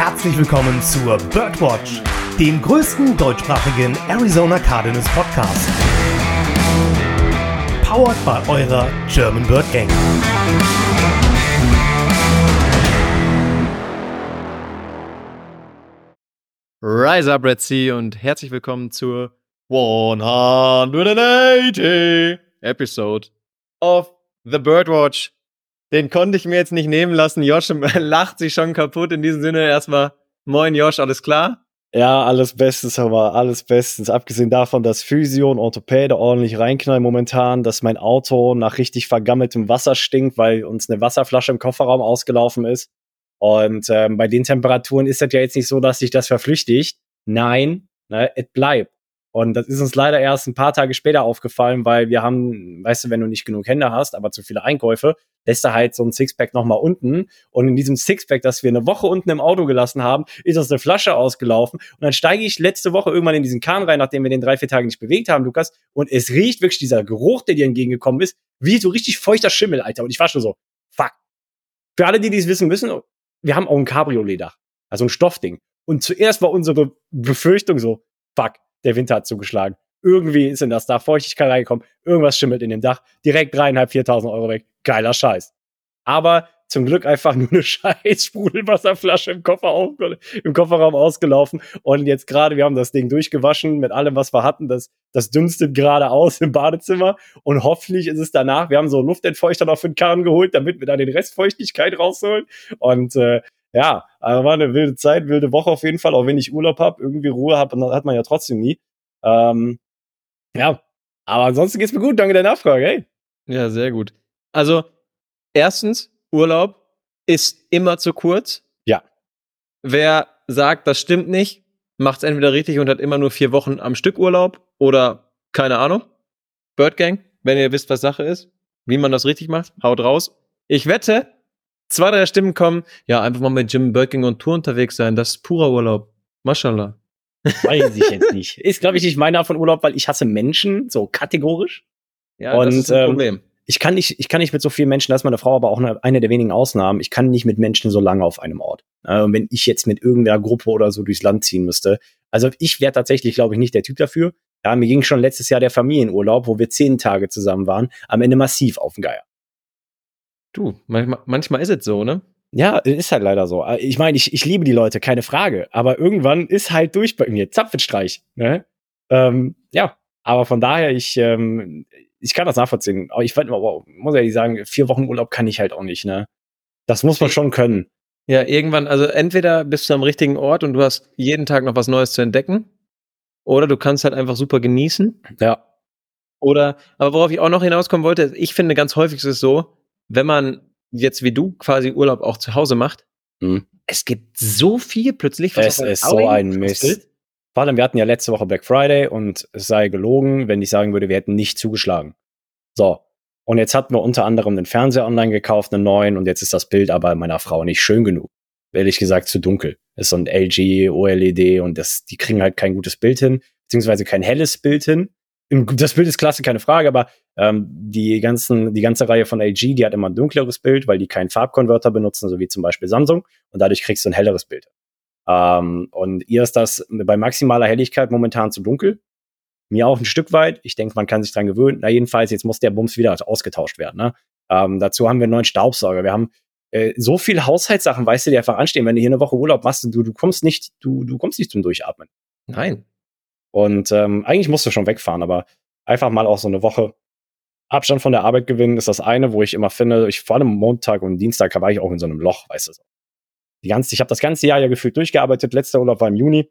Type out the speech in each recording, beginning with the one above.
herzlich willkommen zur Birdwatch, dem größten deutschsprachigen Arizona Cardinals Podcast. Powered by eurer German Bird Gang. Rise up, Red Sea, und herzlich willkommen zur 180 Episode of The Birdwatch. Den konnte ich mir jetzt nicht nehmen lassen. Josh lacht sich schon kaputt. In diesem Sinne erstmal Moin Josh, alles klar? Ja, alles bestens, aber alles bestens. Abgesehen davon, dass Physio und Orthopäde ordentlich reinknallen momentan, dass mein Auto nach richtig vergammeltem Wasser stinkt, weil uns eine Wasserflasche im Kofferraum ausgelaufen ist. Und ähm, bei den Temperaturen ist das ja jetzt nicht so, dass sich das verflüchtigt. Nein, ne, es bleibt. Und das ist uns leider erst ein paar Tage später aufgefallen, weil wir haben, weißt du, wenn du nicht genug Hände hast, aber zu viele Einkäufe, lässt er halt so ein Sixpack nochmal unten. Und in diesem Sixpack, das wir eine Woche unten im Auto gelassen haben, ist aus eine Flasche ausgelaufen. Und dann steige ich letzte Woche irgendwann in diesen Kahn rein, nachdem wir den drei, vier Tage nicht bewegt haben, Lukas. Und es riecht wirklich dieser Geruch, der dir entgegengekommen ist, wie so richtig feuchter Schimmel, Alter. Und ich war schon so, fuck. Für alle, die dies wissen müssen, wir haben auch ein Cabriolet-Dach. Also ein Stoffding. Und zuerst war unsere Befürchtung so, fuck, der Winter hat zugeschlagen. Irgendwie ist in das Dach Feuchtigkeit reingekommen, irgendwas schimmelt in dem Dach, direkt dreieinhalb, viertausend Euro weg. Geiler Scheiß. Aber zum Glück einfach nur eine scheiß Sprudelwasserflasche im, Koffer im Kofferraum ausgelaufen. Und jetzt gerade, wir haben das Ding durchgewaschen mit allem, was wir hatten. Das, das dünstet gerade aus im Badezimmer. Und hoffentlich ist es danach, wir haben so Luftentfeuchter noch für den Karren geholt, damit wir da den Restfeuchtigkeit rausholen. Und äh, ja, also war eine wilde Zeit, wilde Woche auf jeden Fall, auch wenn ich Urlaub habe, irgendwie Ruhe habe, hat man ja trotzdem nie. Ähm, ja, aber ansonsten geht's mir gut, danke der Nachfrage, hey. Ja, sehr gut. Also, erstens, Urlaub ist immer zu kurz. Ja. Wer sagt, das stimmt nicht, macht es entweder richtig und hat immer nur vier Wochen am Stück Urlaub oder keine Ahnung. Bird Gang, wenn ihr wisst, was Sache ist, wie man das richtig macht, haut raus. Ich wette, zwei, drei Stimmen kommen, ja, einfach mal mit Jim Birking und Tour unterwegs sein, das ist purer Urlaub. Mashallah. Weiß ich jetzt nicht. Ist, glaube ich, nicht meiner von Urlaub, weil ich hasse Menschen, so kategorisch. Ja, und, das ist ein Problem. Ähm, ich kann nicht, ich kann nicht mit so vielen Menschen, das ist meine Frau aber auch eine, eine der wenigen Ausnahmen, ich kann nicht mit Menschen so lange auf einem Ort. Äh, und wenn ich jetzt mit irgendeiner Gruppe oder so durchs Land ziehen müsste, also ich wäre tatsächlich, glaube ich, nicht der Typ dafür. Ja, mir ging schon letztes Jahr der Familienurlaub, wo wir zehn Tage zusammen waren, am Ende massiv auf den Geier. Du, manchmal, manchmal ist es so, ne? Ja, ist halt leider so. Ich meine, ich, ich liebe die Leute, keine Frage. Aber irgendwann ist halt durch bei mir. Zapfenstreich. Ne? Ähm, ja, aber von daher, ich, ähm, ich kann das nachvollziehen. Aber ich wow, muss ehrlich sagen, vier Wochen Urlaub kann ich halt auch nicht. Ne? Das muss man schon können. Ja, irgendwann, also entweder bist du am richtigen Ort und du hast jeden Tag noch was Neues zu entdecken. Oder du kannst halt einfach super genießen. Ja. Oder, aber worauf ich auch noch hinauskommen wollte, ich finde ganz häufig ist es so, wenn man jetzt wie du quasi Urlaub auch zu Hause macht, hm. es gibt so viel plötzlich. Was es ist so ein Mist. Vor allem, wir hatten ja letzte Woche Black Friday und es sei gelogen, wenn ich sagen würde, wir hätten nicht zugeschlagen. So. Und jetzt hatten wir unter anderem den Fernseher online gekauft, einen neuen, und jetzt ist das Bild aber meiner Frau nicht schön genug. Ehrlich gesagt zu dunkel. ist so ein LG OLED und das, die kriegen halt kein gutes Bild hin, beziehungsweise kein helles Bild hin das Bild ist klasse, keine Frage, aber ähm, die ganzen, die ganze Reihe von LG, die hat immer ein dunkleres Bild, weil die keinen Farbkonverter benutzen, so wie zum Beispiel Samsung, und dadurch kriegst du ein helleres Bild. Ähm, und ihr ist das bei maximaler Helligkeit momentan zu dunkel. Mir auch ein Stück weit. Ich denke, man kann sich dran gewöhnen. Na, jedenfalls, jetzt muss der Bums wieder ausgetauscht werden. Ne? Ähm, dazu haben wir einen neuen Staubsauger. Wir haben äh, so viel Haushaltssachen, weißt du, die einfach anstehen. Wenn du hier eine Woche Urlaub machst, du, du kommst nicht, du, du kommst nicht zum Durchatmen. Nein. Und ähm, eigentlich musst du schon wegfahren, aber einfach mal auch so eine Woche Abstand von der Arbeit gewinnen, ist das eine, wo ich immer finde, ich vor allem Montag und Dienstag war ich auch in so einem Loch, weißt du so. Die ganze, ich habe das ganze Jahr ja gefühlt durchgearbeitet, letzter Urlaub war im Juni.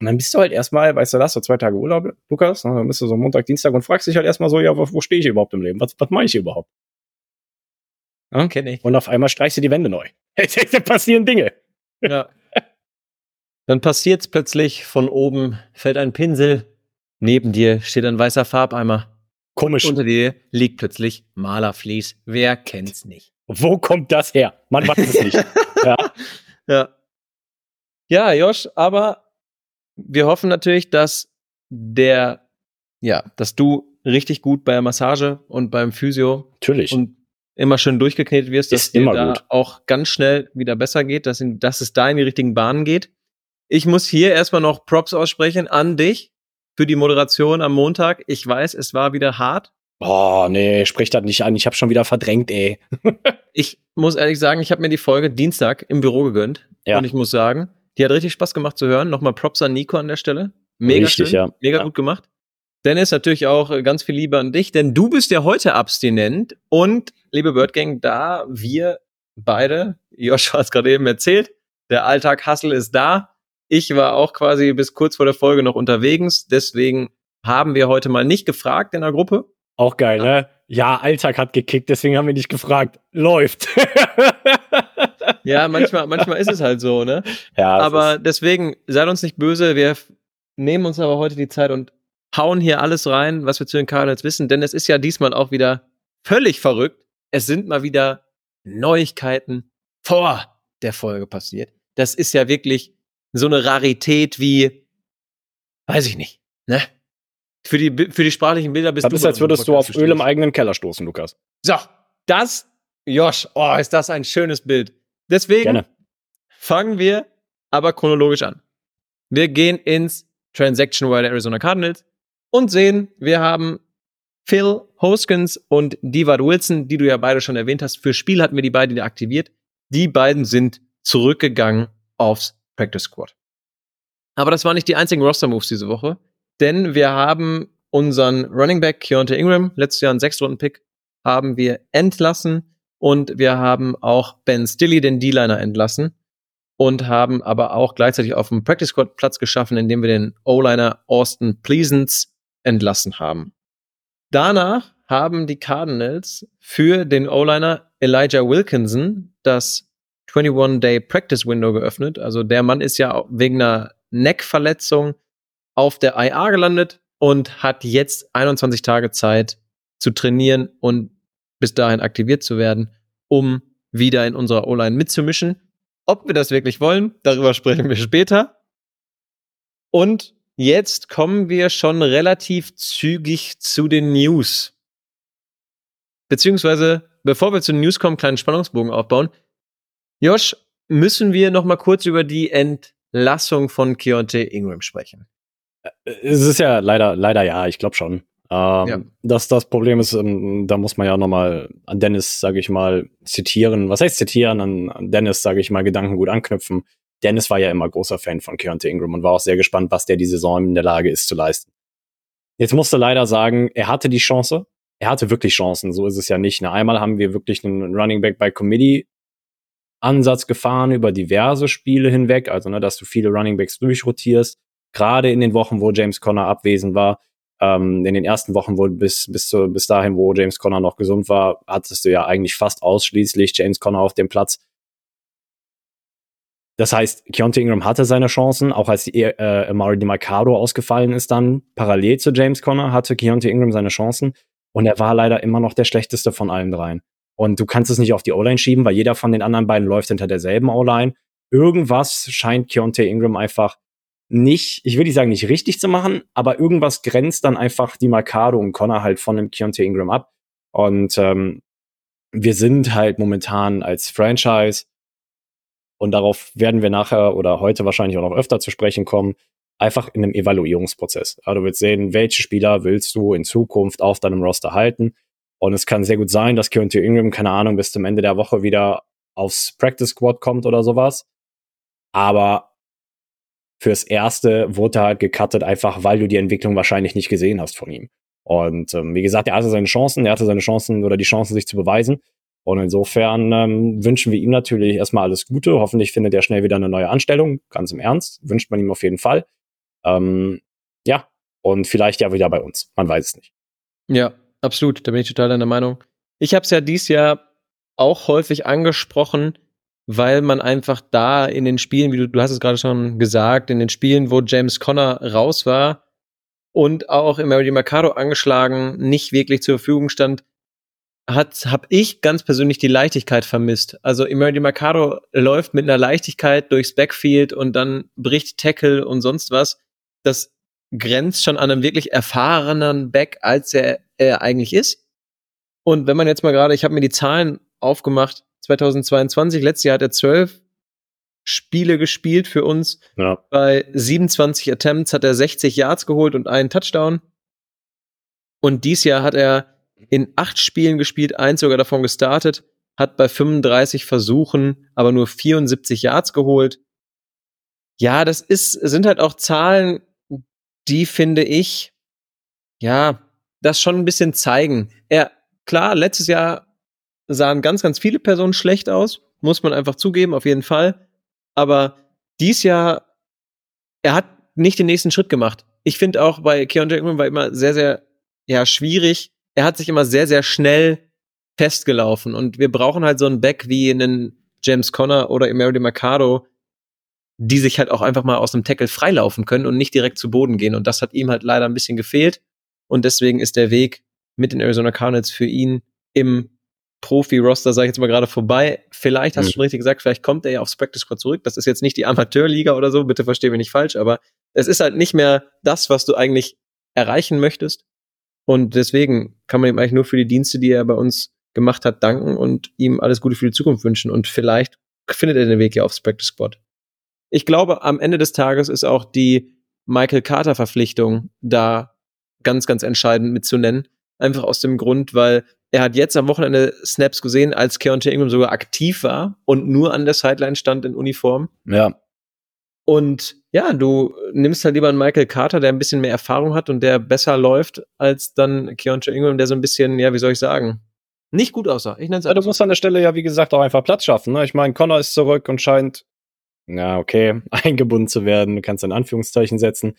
Und dann bist du halt erstmal, weißt du das, so zwei Tage Urlaub, Lukas, ne, dann bist du so Montag, Dienstag und fragst dich halt erstmal so, ja, wo, wo stehe ich überhaupt im Leben? Was, was mache ich überhaupt? Ja, kenn ich. Und auf einmal streichst du die Wände neu. da passieren Dinge. Ja. Dann passiert's plötzlich, von oben fällt ein Pinsel, neben dir steht ein weißer Farbeimer. Komisch. Unter dir liegt plötzlich Malerflies. Wer kennt's nicht? Wo kommt das her? Man weiß es nicht. ja. ja. Ja, Josh, aber wir hoffen natürlich, dass der, ja, dass du richtig gut bei der Massage und beim Physio natürlich. und immer schön durchgeknetet wirst, dass Ist dir immer da gut. auch ganz schnell wieder besser geht, dass, in, dass es da in die richtigen Bahnen geht. Ich muss hier erstmal noch Props aussprechen an dich für die Moderation am Montag. Ich weiß, es war wieder hart. Oh, nee, sprich das nicht an. Ich habe schon wieder verdrängt, ey. Ich muss ehrlich sagen, ich habe mir die Folge Dienstag im Büro gegönnt. Ja. Und ich muss sagen, die hat richtig Spaß gemacht zu hören. Nochmal Props an Nico an der Stelle. Mega Richtig, schön, ja. mega Ja. gut gemacht. Dennis, natürlich auch äh, ganz viel Liebe an dich, denn du bist ja heute abstinent. Und, liebe Birdgang, da wir beide, Joshua hat es gerade eben erzählt, der Alltag Hustle ist da. Ich war auch quasi bis kurz vor der Folge noch unterwegs. Deswegen haben wir heute mal nicht gefragt in der Gruppe. Auch geil, ne? Ja, Alltag hat gekickt, deswegen haben wir dich gefragt. Läuft. Ja, manchmal, manchmal ist es halt so, ne? ja, aber deswegen, seid uns nicht böse. Wir nehmen uns aber heute die Zeit und hauen hier alles rein, was wir zu den Cardinals wissen, denn es ist ja diesmal auch wieder völlig verrückt. Es sind mal wieder Neuigkeiten vor der Folge passiert. Das ist ja wirklich so eine Rarität wie, weiß ich nicht, ne? Für die, für die sprachlichen Bilder bist das du ist, als würdest du auf Öl im eigenen Keller stoßen, Lukas. So, das, Josh, oh, ist das ein schönes Bild. Deswegen Gerne. fangen wir aber chronologisch an. Wir gehen ins Transaction Wire der Arizona Cardinals und sehen, wir haben Phil Hoskins und Divad Wilson, die du ja beide schon erwähnt hast. Für Spiel hatten wir die beiden deaktiviert. Die beiden sind zurückgegangen aufs Practice Squad. Aber das waren nicht die einzigen Roster-Moves diese Woche, denn wir haben unseren Running Back Keontae Ingram, letztes Jahr einen Sechstrunden-Pick, haben wir entlassen und wir haben auch Ben Stilley, den D-Liner, entlassen und haben aber auch gleichzeitig auf dem Practice Squad Platz geschaffen, indem wir den O-Liner Austin Pleasance entlassen haben. Danach haben die Cardinals für den O-Liner Elijah Wilkinson das 21-Day Practice Window geöffnet. Also der Mann ist ja wegen einer Neckverletzung auf der IA gelandet und hat jetzt 21 Tage Zeit zu trainieren und bis dahin aktiviert zu werden, um wieder in unserer O-Line mitzumischen. Ob wir das wirklich wollen, darüber sprechen wir später. Und jetzt kommen wir schon relativ zügig zu den News. Beziehungsweise, bevor wir zu den News kommen, kleinen Spannungsbogen aufbauen. Josh, müssen wir noch mal kurz über die Entlassung von Keontae Ingram sprechen. Es ist ja leider, leider ja, ich glaube schon. Ähm, Ja. das, das Problem ist, ähm, da muss man ja nochmal an Dennis, sage ich mal, zitieren. Was heißt zitieren? An, an Dennis, sage ich mal, Gedanken gut anknüpfen. Dennis war ja immer großer Fan von Keontae Ingram und war auch sehr gespannt, was der die Saison in der Lage ist zu leisten. Jetzt musste leider sagen, er hatte die Chance. Er hatte wirklich Chancen, so ist es ja nicht. Na, einmal haben wir wirklich einen Running Back by Committee Ansatz gefahren über diverse Spiele hinweg, also ne, dass du viele Running Backs durchrotierst, gerade in den Wochen, wo James Conner abwesend war, ähm, in den ersten Wochen, wo bis bis zu, bis dahin, wo James Conner noch gesund war, hattest du ja eigentlich fast ausschließlich James Conner auf dem Platz. Das heißt, Keontae Ingram hatte seine Chancen, auch als die, äh, Amari DiMarcado ausgefallen ist dann, parallel zu James Conner, hatte Keontae Ingram seine Chancen und er war leider immer noch der schlechteste von allen dreien. Und du kannst es nicht auf die O-Line schieben, weil jeder von den anderen beiden läuft hinter derselben O-Line. Irgendwas scheint Keontae Ingram einfach nicht, ich will nicht sagen, nicht richtig zu machen, aber irgendwas grenzt dann einfach die Mercado und Connor halt von dem Keontae Ingram ab. Und ähm, wir sind halt momentan als Franchise, und darauf werden wir nachher oder heute wahrscheinlich auch noch öfter zu sprechen kommen, einfach in einem Evaluierungsprozess. Ja, du willst sehen, welche Spieler willst du in Zukunft auf deinem Roster halten. Und es kann sehr gut sein, dass Keontae Ingram, keine Ahnung, bis zum Ende der Woche wieder aufs Practice Squad kommt oder sowas. Aber fürs Erste wurde er halt gecuttet, einfach weil du die Entwicklung wahrscheinlich nicht gesehen hast von ihm. Und ähm, wie gesagt, er hatte seine Chancen, er hatte seine Chancen oder die Chancen, sich zu beweisen. Und insofern ähm, wünschen wir ihm natürlich erstmal alles Gute. Hoffentlich findet er schnell wieder eine neue Anstellung. Ganz im Ernst. Wünscht man ihm auf jeden Fall. Ähm, ja, und vielleicht ja wieder bei uns. Man weiß es nicht. Ja, absolut. Da bin ich total deiner Meinung. Ich habe es ja dieses Jahr auch häufig angesprochen, weil man einfach da in den Spielen, wie du, du hast es gerade schon gesagt, in den Spielen, wo James Conner raus war und auch im Mary Mercado angeschlagen, nicht wirklich zur Verfügung stand, hat, habe ich ganz persönlich die Leichtigkeit vermisst. Also Emerdi Mercado läuft mit einer Leichtigkeit durchs Backfield und dann bricht Tackle und sonst was. Das grenzt schon an einem wirklich erfahrenen Back, als er, er eigentlich ist. Und wenn man jetzt mal gerade, ich habe mir die Zahlen aufgemacht, 2022, letztes Jahr hat er zwölf Spiele gespielt für uns. Ja. Bei 27 Attempts hat er 60 Yards geholt und einen Touchdown. Und dies Jahr hat er in acht Spielen gespielt, eins sogar davon gestartet, hat bei 35 Versuchen aber nur 74 Yards geholt. Ja, das ist, sind halt auch Zahlen, die finde ich, ja, das schon ein bisschen zeigen. Er, klar, letztes Jahr sahen ganz, ganz viele Personen schlecht aus, muss man einfach zugeben, auf jeden Fall. Aber dies Jahr, er hat nicht den nächsten Schritt gemacht. Ich finde auch bei Keontae Ingram war immer sehr, sehr, ja, schwierig. Er hat sich immer sehr, sehr schnell festgelaufen und wir brauchen halt so einen Back wie einen James Conner oder Emery Mercado, die sich halt auch einfach mal aus dem Tackle freilaufen können und nicht direkt zu Boden gehen. Und das hat ihm halt leider ein bisschen gefehlt. Und deswegen ist der Weg mit den Arizona Cardinals für ihn im Profi-Roster, sage ich jetzt mal gerade vorbei. Vielleicht hast du mhm. schon richtig gesagt, vielleicht kommt er ja aufs Practice Squad zurück. Das ist jetzt nicht die Amateurliga oder so, bitte versteh mich nicht falsch, aber es ist halt nicht mehr das, was du eigentlich erreichen möchtest. Und deswegen kann man ihm eigentlich nur für die Dienste, die er bei uns gemacht hat, danken und ihm alles Gute für die Zukunft wünschen. Und vielleicht findet er den Weg ja aufs Practice Squad. Ich glaube, am Ende des Tages ist auch die Michael Carter Verpflichtung da ganz, ganz entscheidend mitzunennen. Einfach aus dem Grund, weil er hat jetzt am Wochenende Snaps gesehen, als Keontae Ingram sogar aktiv war und nur an der Sideline stand in Uniform. Ja. Und ja, du nimmst halt lieber einen Michael Carter, der ein bisschen mehr Erfahrung hat und der besser läuft, als dann Keontae Ingram, der so ein bisschen, ja, wie soll ich sagen, nicht gut aussah. Ich nenn's ja, du musst an der Stelle ja, wie gesagt, auch einfach Platz schaffen. Ne? Ich meine, Connor ist zurück und scheint, ja, okay, eingebunden zu werden. Du kannst in Anführungszeichen setzen.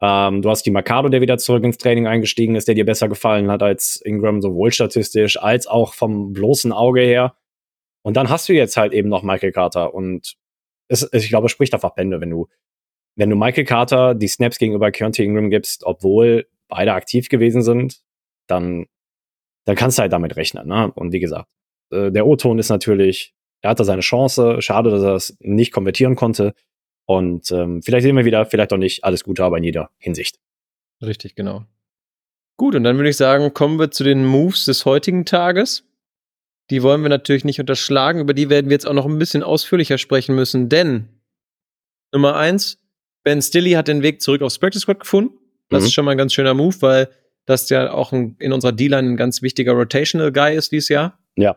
Ähm, du hast die Mercado, der wieder zurück ins Training eingestiegen ist, der dir besser gefallen hat als Ingram, sowohl statistisch als auch vom bloßen Auge her. Und dann hast du jetzt halt eben noch Michael Carter. Und es, ich glaube, es spricht einfach Bände, wenn du, wenn du Michael Carter die Snaps gegenüber Keontae Ingram gibst, obwohl beide aktiv gewesen sind, dann, dann kannst du halt damit rechnen. Ne? Und wie gesagt, äh, der O-Ton ist natürlich, er hatte seine Chance. Schade, dass er es nicht konvertieren konnte. Und ähm, vielleicht sehen wir wieder, vielleicht auch nicht. Alles Gute, aber in jeder Hinsicht. Richtig, genau. Gut, und dann würde ich sagen, kommen wir zu den Moves des heutigen Tages. Die wollen wir natürlich nicht unterschlagen, über die werden wir jetzt auch noch ein bisschen ausführlicher sprechen müssen, denn Nummer eins, Ben Stilly hat den Weg zurück aufs Practice Squad gefunden. Das mhm. ist schon mal ein ganz schöner Move, weil das ja auch ein, in unserer D-Line ein ganz wichtiger Rotational Guy ist dieses Jahr. Ja.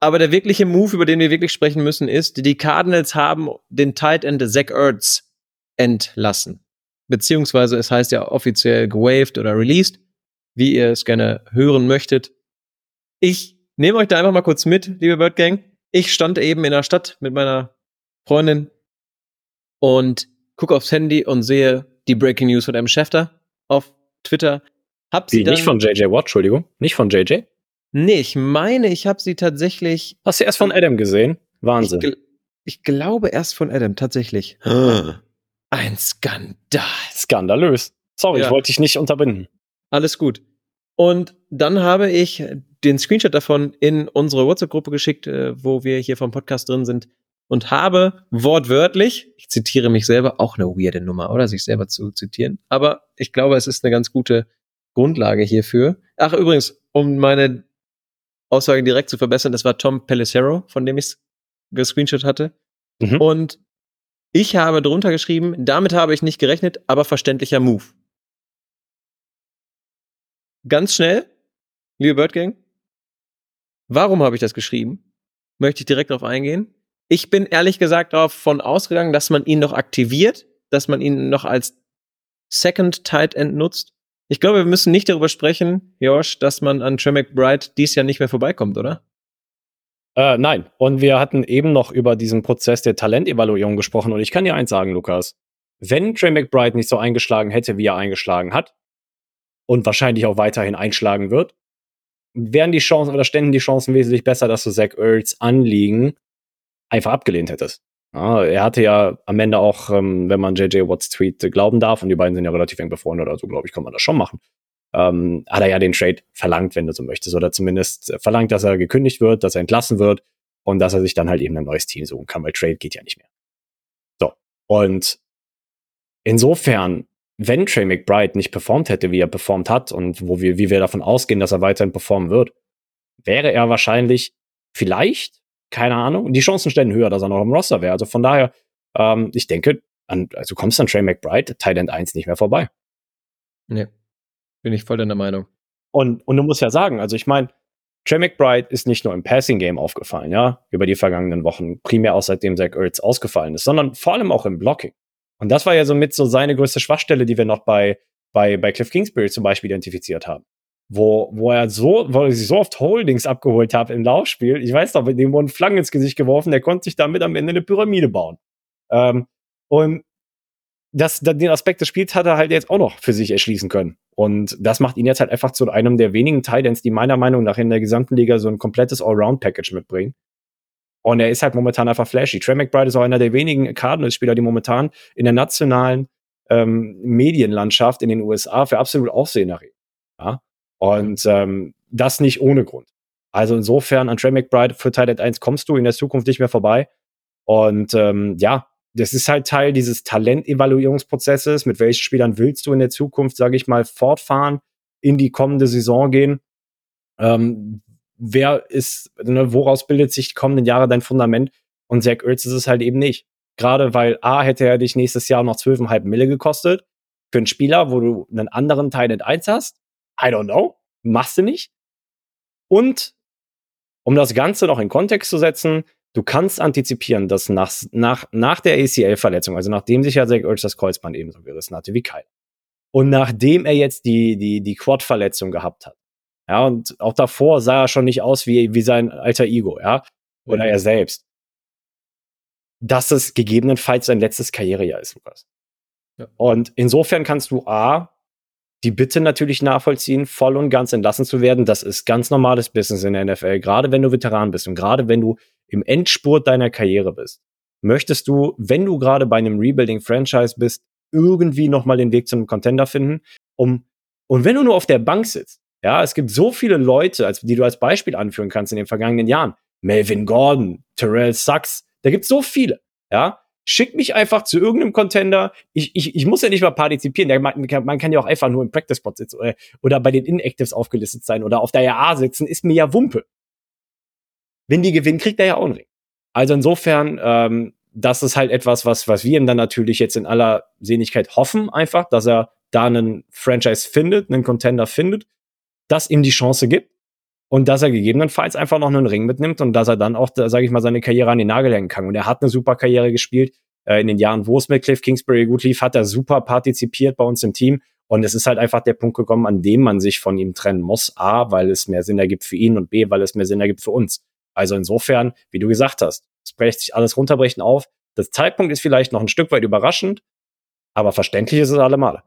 Aber der wirkliche Move, über den wir wirklich sprechen müssen, ist, die Cardinals haben den Tight End Zach Ertz entlassen. Beziehungsweise es heißt ja offiziell gewaved oder released, wie ihr es gerne hören möchtet. Ich nehme euch da einfach mal kurz mit, liebe Bird Gang. Ich stand eben in der Stadt mit meiner Freundin und gucke aufs Handy und sehe die Breaking News von einem Schäfter auf Twitter. Hab sie Wie, nicht von JJ Watt, Entschuldigung. Nicht von JJ? Nee, ich meine, ich habe sie tatsächlich. Hast du erst von Adam gesehen? Wahnsinn. Ich, ich glaube erst von Adam, tatsächlich. Ein Skandal. Skandalös. Sorry, ja. ich wollte dich nicht unterbinden. Alles gut. Und dann habe ich den Screenshot davon in unsere WhatsApp-Gruppe geschickt, äh, wo wir hier vom Podcast drin sind und habe wortwörtlich, ich zitiere mich selber, auch eine weirde Nummer, oder sich selber zu zitieren, aber ich glaube, es ist eine ganz gute Grundlage hierfür. Ach, übrigens, um meine Aussage direkt zu verbessern, das war Tom Pellicero, von dem ich es gescreenshot hatte. Mhm. Und ich habe drunter geschrieben, damit habe ich nicht gerechnet, aber verständlicher Move. Ganz schnell, liebe Birdgang, warum habe ich das geschrieben? Möchte ich direkt darauf eingehen. Ich bin ehrlich gesagt davon ausgegangen, dass man ihn noch aktiviert, dass man ihn noch als Second Tight End nutzt ich glaube, wir müssen nicht darüber sprechen, Josh, dass man an Trey McBride dies Jahr nicht mehr vorbeikommt, oder? Äh, nein. Und wir hatten eben noch über diesen Prozess der Talentevaluierung gesprochen. Und ich kann dir eins sagen, Lukas. Wenn Trey McBride nicht so eingeschlagen hätte, wie er eingeschlagen hat, und wahrscheinlich auch weiterhin einschlagen wird, wären die Chancen oder ständen die Chancen wesentlich besser, dass du Zach Ertz Anliegen einfach abgelehnt hättest. Ja, er hatte ja am Ende auch, ähm, wenn man JJ Watts Tweet glauben darf, und die beiden sind ja relativ eng befreundet, also glaube ich, kann man das schon machen, ähm, hat er ja den Trade verlangt, wenn du so möchtest, oder zumindest verlangt, dass er gekündigt wird, dass er entlassen wird und dass er sich dann halt eben ein neues Team suchen kann, weil Trade geht ja nicht mehr. So. Und insofern, wenn Trey McBride nicht performt hätte, wie er performt hat und wo wir, wie wir davon ausgehen, dass er weiterhin performen wird, wäre er wahrscheinlich vielleicht, keine Ahnung, die Chancen stellen höher, dass er noch im Roster wäre. Also von daher, ähm, ich denke, an, also kommst an Trey McBride, Tight 1 nicht mehr vorbei. Nee. Bin ich voll deiner Meinung. Und, und du musst ja sagen, also ich meine, Trey McBride ist nicht nur im Passing Game aufgefallen, ja, über die vergangenen Wochen, primär auch seitdem Zach Ertz ausgefallen ist, sondern vor allem auch im Blocking. Und das war ja somit so seine größte Schwachstelle, die wir noch bei, bei, bei Cliff Kingsbury zum Beispiel identifiziert haben. Wo, wo er so, wo er sich so oft Holdings abgeholt hat im Laufspiel. Ich weiß noch, dem wurden Flaggen ins Gesicht geworfen, der konnte sich damit am Ende eine Pyramide bauen. Ähm, und das, den Aspekt des Spiels hat er halt jetzt auch noch für sich erschließen können. Und das macht ihn jetzt halt einfach zu einem der wenigen Titans, die meiner Meinung nach in der gesamten Liga so ein komplettes Allround-Package mitbringen. Und er ist halt momentan einfach flashy. Trey McBride ist auch einer der wenigen Cardinals-Spieler, die momentan in der nationalen ähm, Medienlandschaft in den USA für absolut Aufsehen erregen. Ja? Und ähm, das nicht ohne Grund. Also insofern an Trey McBride für Titan 1 kommst du in der Zukunft nicht mehr vorbei. Und ähm, ja, das ist halt Teil dieses Talentevaluierungsprozesses. Mit welchen Spielern willst du in der Zukunft, sage ich mal, fortfahren, in die kommende Saison gehen? Ähm, wer ist, ne, woraus bildet sich die kommenden Jahre dein Fundament? Und Zach Ertz ist es halt eben nicht. Gerade weil A hätte er dich nächstes Jahr noch 12,5 Mille gekostet. Für einen Spieler, wo du einen anderen Teil 1 hast. I don't know. Machst du nicht. Und um das Ganze noch in Kontext zu setzen, du kannst antizipieren, dass nach, nach, nach der ACL-Verletzung, also nachdem sich ja Zach Ertz das Kreuzband ebenso gerissen hatte wie Kyle, und nachdem er jetzt die, die, die Quad-Verletzung gehabt hat, ja, und auch davor sah er schon nicht aus wie, wie sein alter Ego, ja, oder mhm. er selbst, dass es gegebenenfalls sein letztes Karrierejahr ist, Lukas. Ja. Und insofern kannst du A, die Bitte natürlich nachvollziehen, voll und ganz entlassen zu werden. Das ist ganz normales Business in der NFL, gerade wenn du Veteran bist und gerade wenn du im Endspurt deiner Karriere bist, möchtest du, wenn du gerade bei einem Rebuilding-Franchise bist, irgendwie nochmal den Weg zu einem Contender finden, um, und wenn du nur auf der Bank sitzt, ja, es gibt so viele Leute, als, die du als Beispiel anführen kannst in den vergangenen Jahren. Melvin Gordon, Terrell Sachs, da gibt es so viele, ja. Schick mich einfach zu irgendeinem Contender. Ich, ich, ich muss ja nicht mal partizipieren. Man, man kann ja auch einfach nur im Practice-Spot sitzen oder, oder bei den Inactives aufgelistet sein oder auf der RA sitzen, ist mir ja Wumpe. Wenn die gewinnen, kriegt er ja auch einen Ring. Also insofern, ähm, das ist halt etwas, was, was wir ihm dann natürlich jetzt in aller Sehnlichkeit hoffen, einfach, dass er da einen Franchise findet, einen Contender findet, das ihm die Chance gibt und dass er gegebenenfalls einfach noch einen Ring mitnimmt und dass er dann auch, sage ich mal, seine Karriere an den Nagel hängen kann. Und er hat eine super Karriere gespielt. Äh, in den Jahren, wo es mit Cliff Kingsbury gut lief, hat er super partizipiert bei uns im Team. Und es ist halt einfach der Punkt gekommen, an dem man sich von ihm trennen muss. A, weil es mehr Sinn ergibt für ihn und B, weil es mehr Sinn ergibt für uns. Also insofern, wie du gesagt hast, es brecht sich alles runterbrechen auf. Das Zeitpunkt ist vielleicht noch ein Stück weit überraschend, aber verständlich ist es allemal.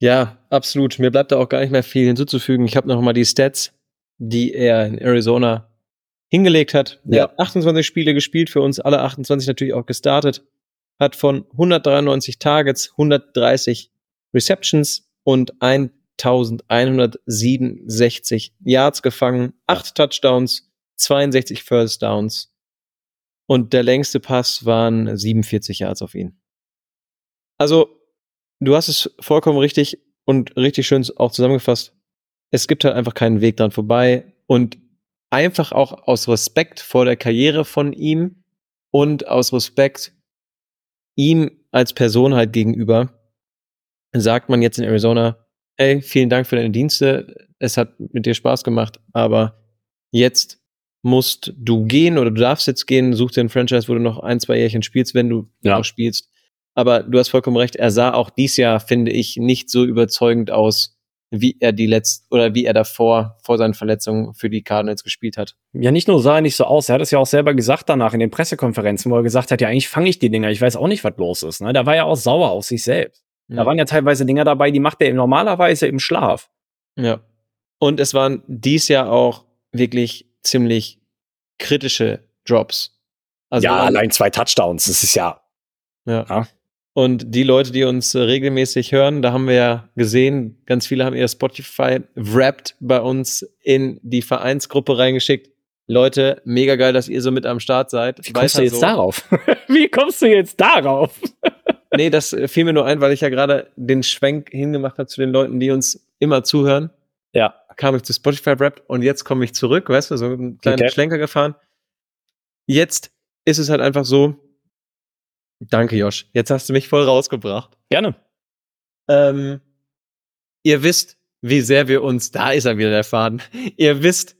Ja, absolut. Mir bleibt da auch gar nicht mehr viel hinzuzufügen. Ich habe noch mal die Stats, die er in Arizona hingelegt hat. Ja. Er hat 28 Spiele gespielt für uns, alle 28 natürlich auch gestartet. Hat von 193 Targets 130 Receptions und 1167 Yards gefangen, acht Touchdowns, 62 First Downs. Und der längste Pass waren 47 Yards auf ihn. Also, du hast es vollkommen richtig und richtig schön auch zusammengefasst. Es gibt halt einfach keinen Weg dran vorbei und einfach auch aus Respekt vor der Karriere von ihm und aus Respekt ihm als Person halt gegenüber sagt man jetzt in Arizona, ey, vielen Dank für deine Dienste, es hat mit dir Spaß gemacht, aber jetzt musst du gehen oder du darfst jetzt gehen, such dir ein Franchise, wo du noch ein, zwei Jährchen spielst, wenn du ja. noch spielst. Aber du hast vollkommen recht, er sah auch dies Jahr, finde ich, nicht so überzeugend aus, wie er die letzte oder wie er davor vor seinen Verletzungen für die Cardinals gespielt hat. Ja, nicht nur sah er nicht so aus, er hat es ja auch selber gesagt danach in den Pressekonferenzen, wo er gesagt hat, ja, eigentlich fange ich die Dinger, ich weiß auch nicht, was los ist. Ne? Da war ja auch sauer auf sich selbst. Ja. Da waren ja teilweise Dinger dabei, die macht er normalerweise im Schlaf. Ja. Und es waren dies Jahr auch wirklich ziemlich kritische Drops. Also ja, allein zwei Touchdowns, das ist ja. Ja. ja. Und die Leute, die uns äh, regelmäßig hören, da haben wir ja gesehen, ganz viele haben ihr Spotify Wrapped bei uns in die Vereinsgruppe reingeschickt. Leute, mega geil, dass ihr so mit am Start seid. Wie kommst Weiter du jetzt so. darauf? Wie kommst du jetzt darauf? nee, das äh, fiel mir nur ein, weil ich ja gerade den Schwenk hingemacht habe zu den Leuten, die uns immer zuhören. Ja. kam ich zu Spotify Rap und jetzt komme ich zurück, weißt du, so einen kleinen Okay. Schlenker gefahren. Jetzt ist es halt einfach so, danke Josh, jetzt hast du mich voll rausgebracht. Gerne. Ähm, ihr wisst, wie sehr wir uns, da ist er wieder der Faden, ihr wisst,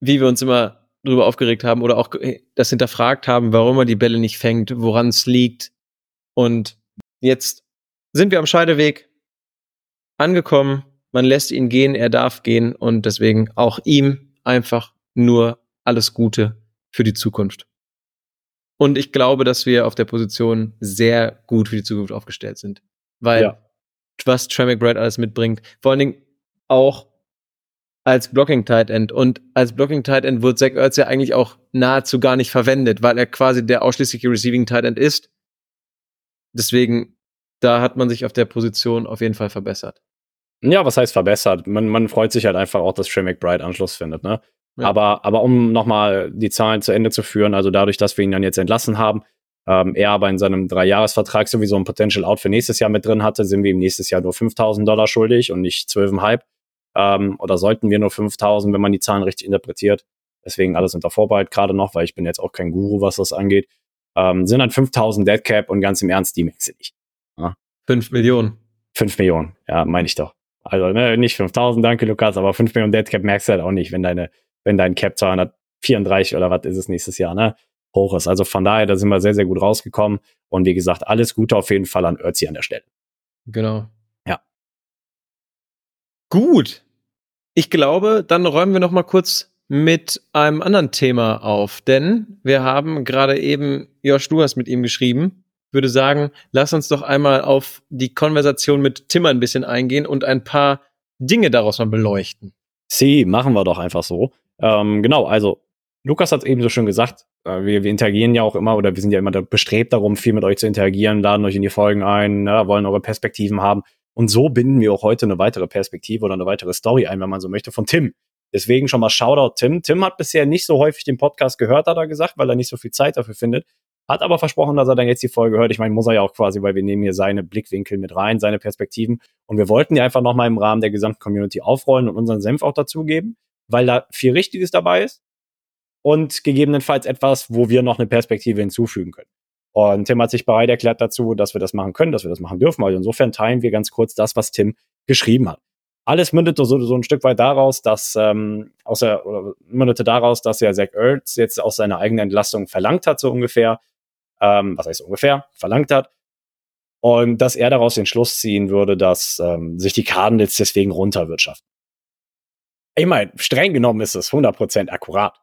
wie wir uns immer drüber aufgeregt haben oder auch äh, das hinterfragt haben, warum er die Bälle nicht fängt, woran es liegt. Und jetzt sind wir am Scheideweg angekommen. Man lässt ihn gehen, er darf gehen und deswegen auch ihm einfach nur alles Gute für die Zukunft. Und ich glaube, dass wir auf der Position sehr gut für die Zukunft aufgestellt sind. Weil Ja. was Trey McBride alles mitbringt, vor allen Dingen auch als Blocking Tight End. Und als Blocking Tight End wird Zach Ertz ja eigentlich auch nahezu gar nicht verwendet, weil er quasi der ausschließliche Receiving Tight End ist. Deswegen, da hat man sich auf der Position auf jeden Fall verbessert. Ja, was heißt verbessert? Man, man freut sich halt einfach auch, dass Trey McBride Anschluss findet, ne? Ja. Aber, aber um nochmal die Zahlen zu Ende zu führen, also dadurch, dass wir ihn dann jetzt entlassen haben, ähm, er aber in seinem Dreijahresvertrag sowieso ein Potential Out für nächstes Jahr mit drin hatte, sind wir ihm nächstes Jahr nur 5000 Dollar schuldig und nicht 12,5. Ähm, oder sollten wir nur 5000, wenn man die Zahlen richtig interpretiert. Deswegen alles unter Vorbehalt gerade noch, weil ich bin jetzt auch kein Guru, was das angeht. Ähm, sind dann 5000 Dead Cap und ganz im Ernst, die merkst du nicht. Fünf Millionen. 5 Millionen, ja, meine ich doch. Also ne, nicht 5000, danke Lukas, aber 5 Millionen Dead Cap merkst du halt auch nicht, wenn deine, wenn dein Cap 234 oder was ist es nächstes Jahr, ne, hoch ist. Also von daher, da sind wir sehr, sehr gut rausgekommen. Und wie gesagt, alles Gute auf jeden Fall an Ötzi an der Stelle. Genau. Ja. Gut. Ich glaube, dann räumen wir noch mal kurz mit einem anderen Thema auf, denn wir haben gerade eben, Josh, du hast mit ihm geschrieben, würde sagen, lass uns doch einmal auf die Konversation mit Tim ein bisschen eingehen und ein paar Dinge daraus mal beleuchten. Sie, machen wir doch einfach so. Ähm, genau, also Lukas hat es eben so schön gesagt, äh, wir, wir interagieren ja auch immer oder wir sind ja immer da bestrebt darum, viel mit euch zu interagieren, laden euch in die Folgen ein, ne, wollen eure Perspektiven haben. Und so binden wir auch heute eine weitere Perspektive oder eine weitere Story ein, wenn man so möchte, von Tim. Deswegen schon mal Shoutout Tim. Tim hat bisher nicht so häufig den Podcast gehört, hat er gesagt, weil er nicht so viel Zeit dafür findet. Hat aber versprochen, dass er dann jetzt die Folge hört. Ich meine, muss er ja auch quasi, weil wir nehmen hier seine Blickwinkel mit rein, seine Perspektiven. Und wir wollten die einfach nochmal im Rahmen der gesamten Community aufrollen und unseren Senf auch dazugeben, weil da viel Richtiges dabei ist und gegebenenfalls etwas, wo wir noch eine Perspektive hinzufügen können. Und Tim hat sich bereit erklärt dazu, dass wir das machen können, dass wir das machen dürfen. Also insofern teilen wir ganz kurz das, was Tim geschrieben hat. Alles mündete so, so ein Stück weit daraus, dass ähm, aus der, oder mündete daraus, dass ja Zach Ertz jetzt aus seiner eigenen Entlassung verlangt hat, so ungefähr. Ähm, was heißt ungefähr? Verlangt hat. Und dass er daraus den Schluss ziehen würde, dass ähm, sich die Cardinals deswegen runterwirtschaften. Ich meine, streng genommen ist es 100% akkurat.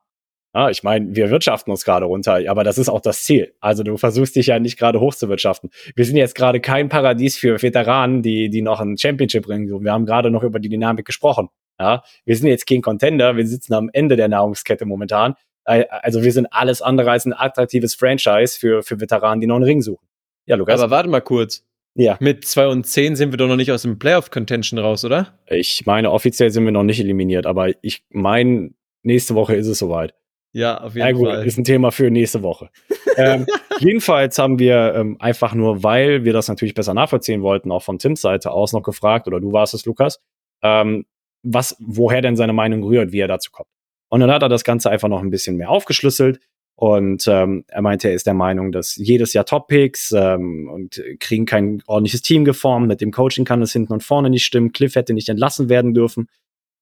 Ja, ich meine, wir wirtschaften uns gerade runter, aber das ist auch das Ziel. Also du versuchst dich ja nicht gerade hochzuwirtschaften. Wir sind jetzt gerade kein Paradies für Veteranen, die, die noch ein Championship bringen. Wir haben gerade noch über die Dynamik gesprochen. Ja, wir sind jetzt kein Contender, wir sitzen am Ende der Nahrungskette momentan. Äh, Also wir sind alles andere als ein attraktives Franchise für, für Veteranen, die noch einen Ring suchen. Ja, Lukas. Aber warte mal kurz. Ja, Mit 2 und 10 sind wir doch noch nicht aus dem Playoff-Contention raus, oder? ich meine, offiziell sind wir noch nicht eliminiert, aber ich meine, nächste Woche ist es soweit. Ja, auf Ja gut, ist ein Thema für nächste Woche. ähm, jedenfalls haben wir ähm, einfach nur, weil wir das natürlich besser nachvollziehen wollten, auch von Tims Seite aus noch gefragt, oder du warst es, Lukas, ähm, was, woher denn seine Meinung rührt, wie er dazu kommt. Und dann hat er das Ganze einfach noch ein bisschen mehr aufgeschlüsselt und ähm, er meinte, er ist der Meinung, dass jedes Jahr Top-Picks ähm, und kriegen kein ordentliches Team geformt, mit dem Coaching kann es hinten und vorne nicht stimmen, Cliff hätte nicht entlassen werden dürfen.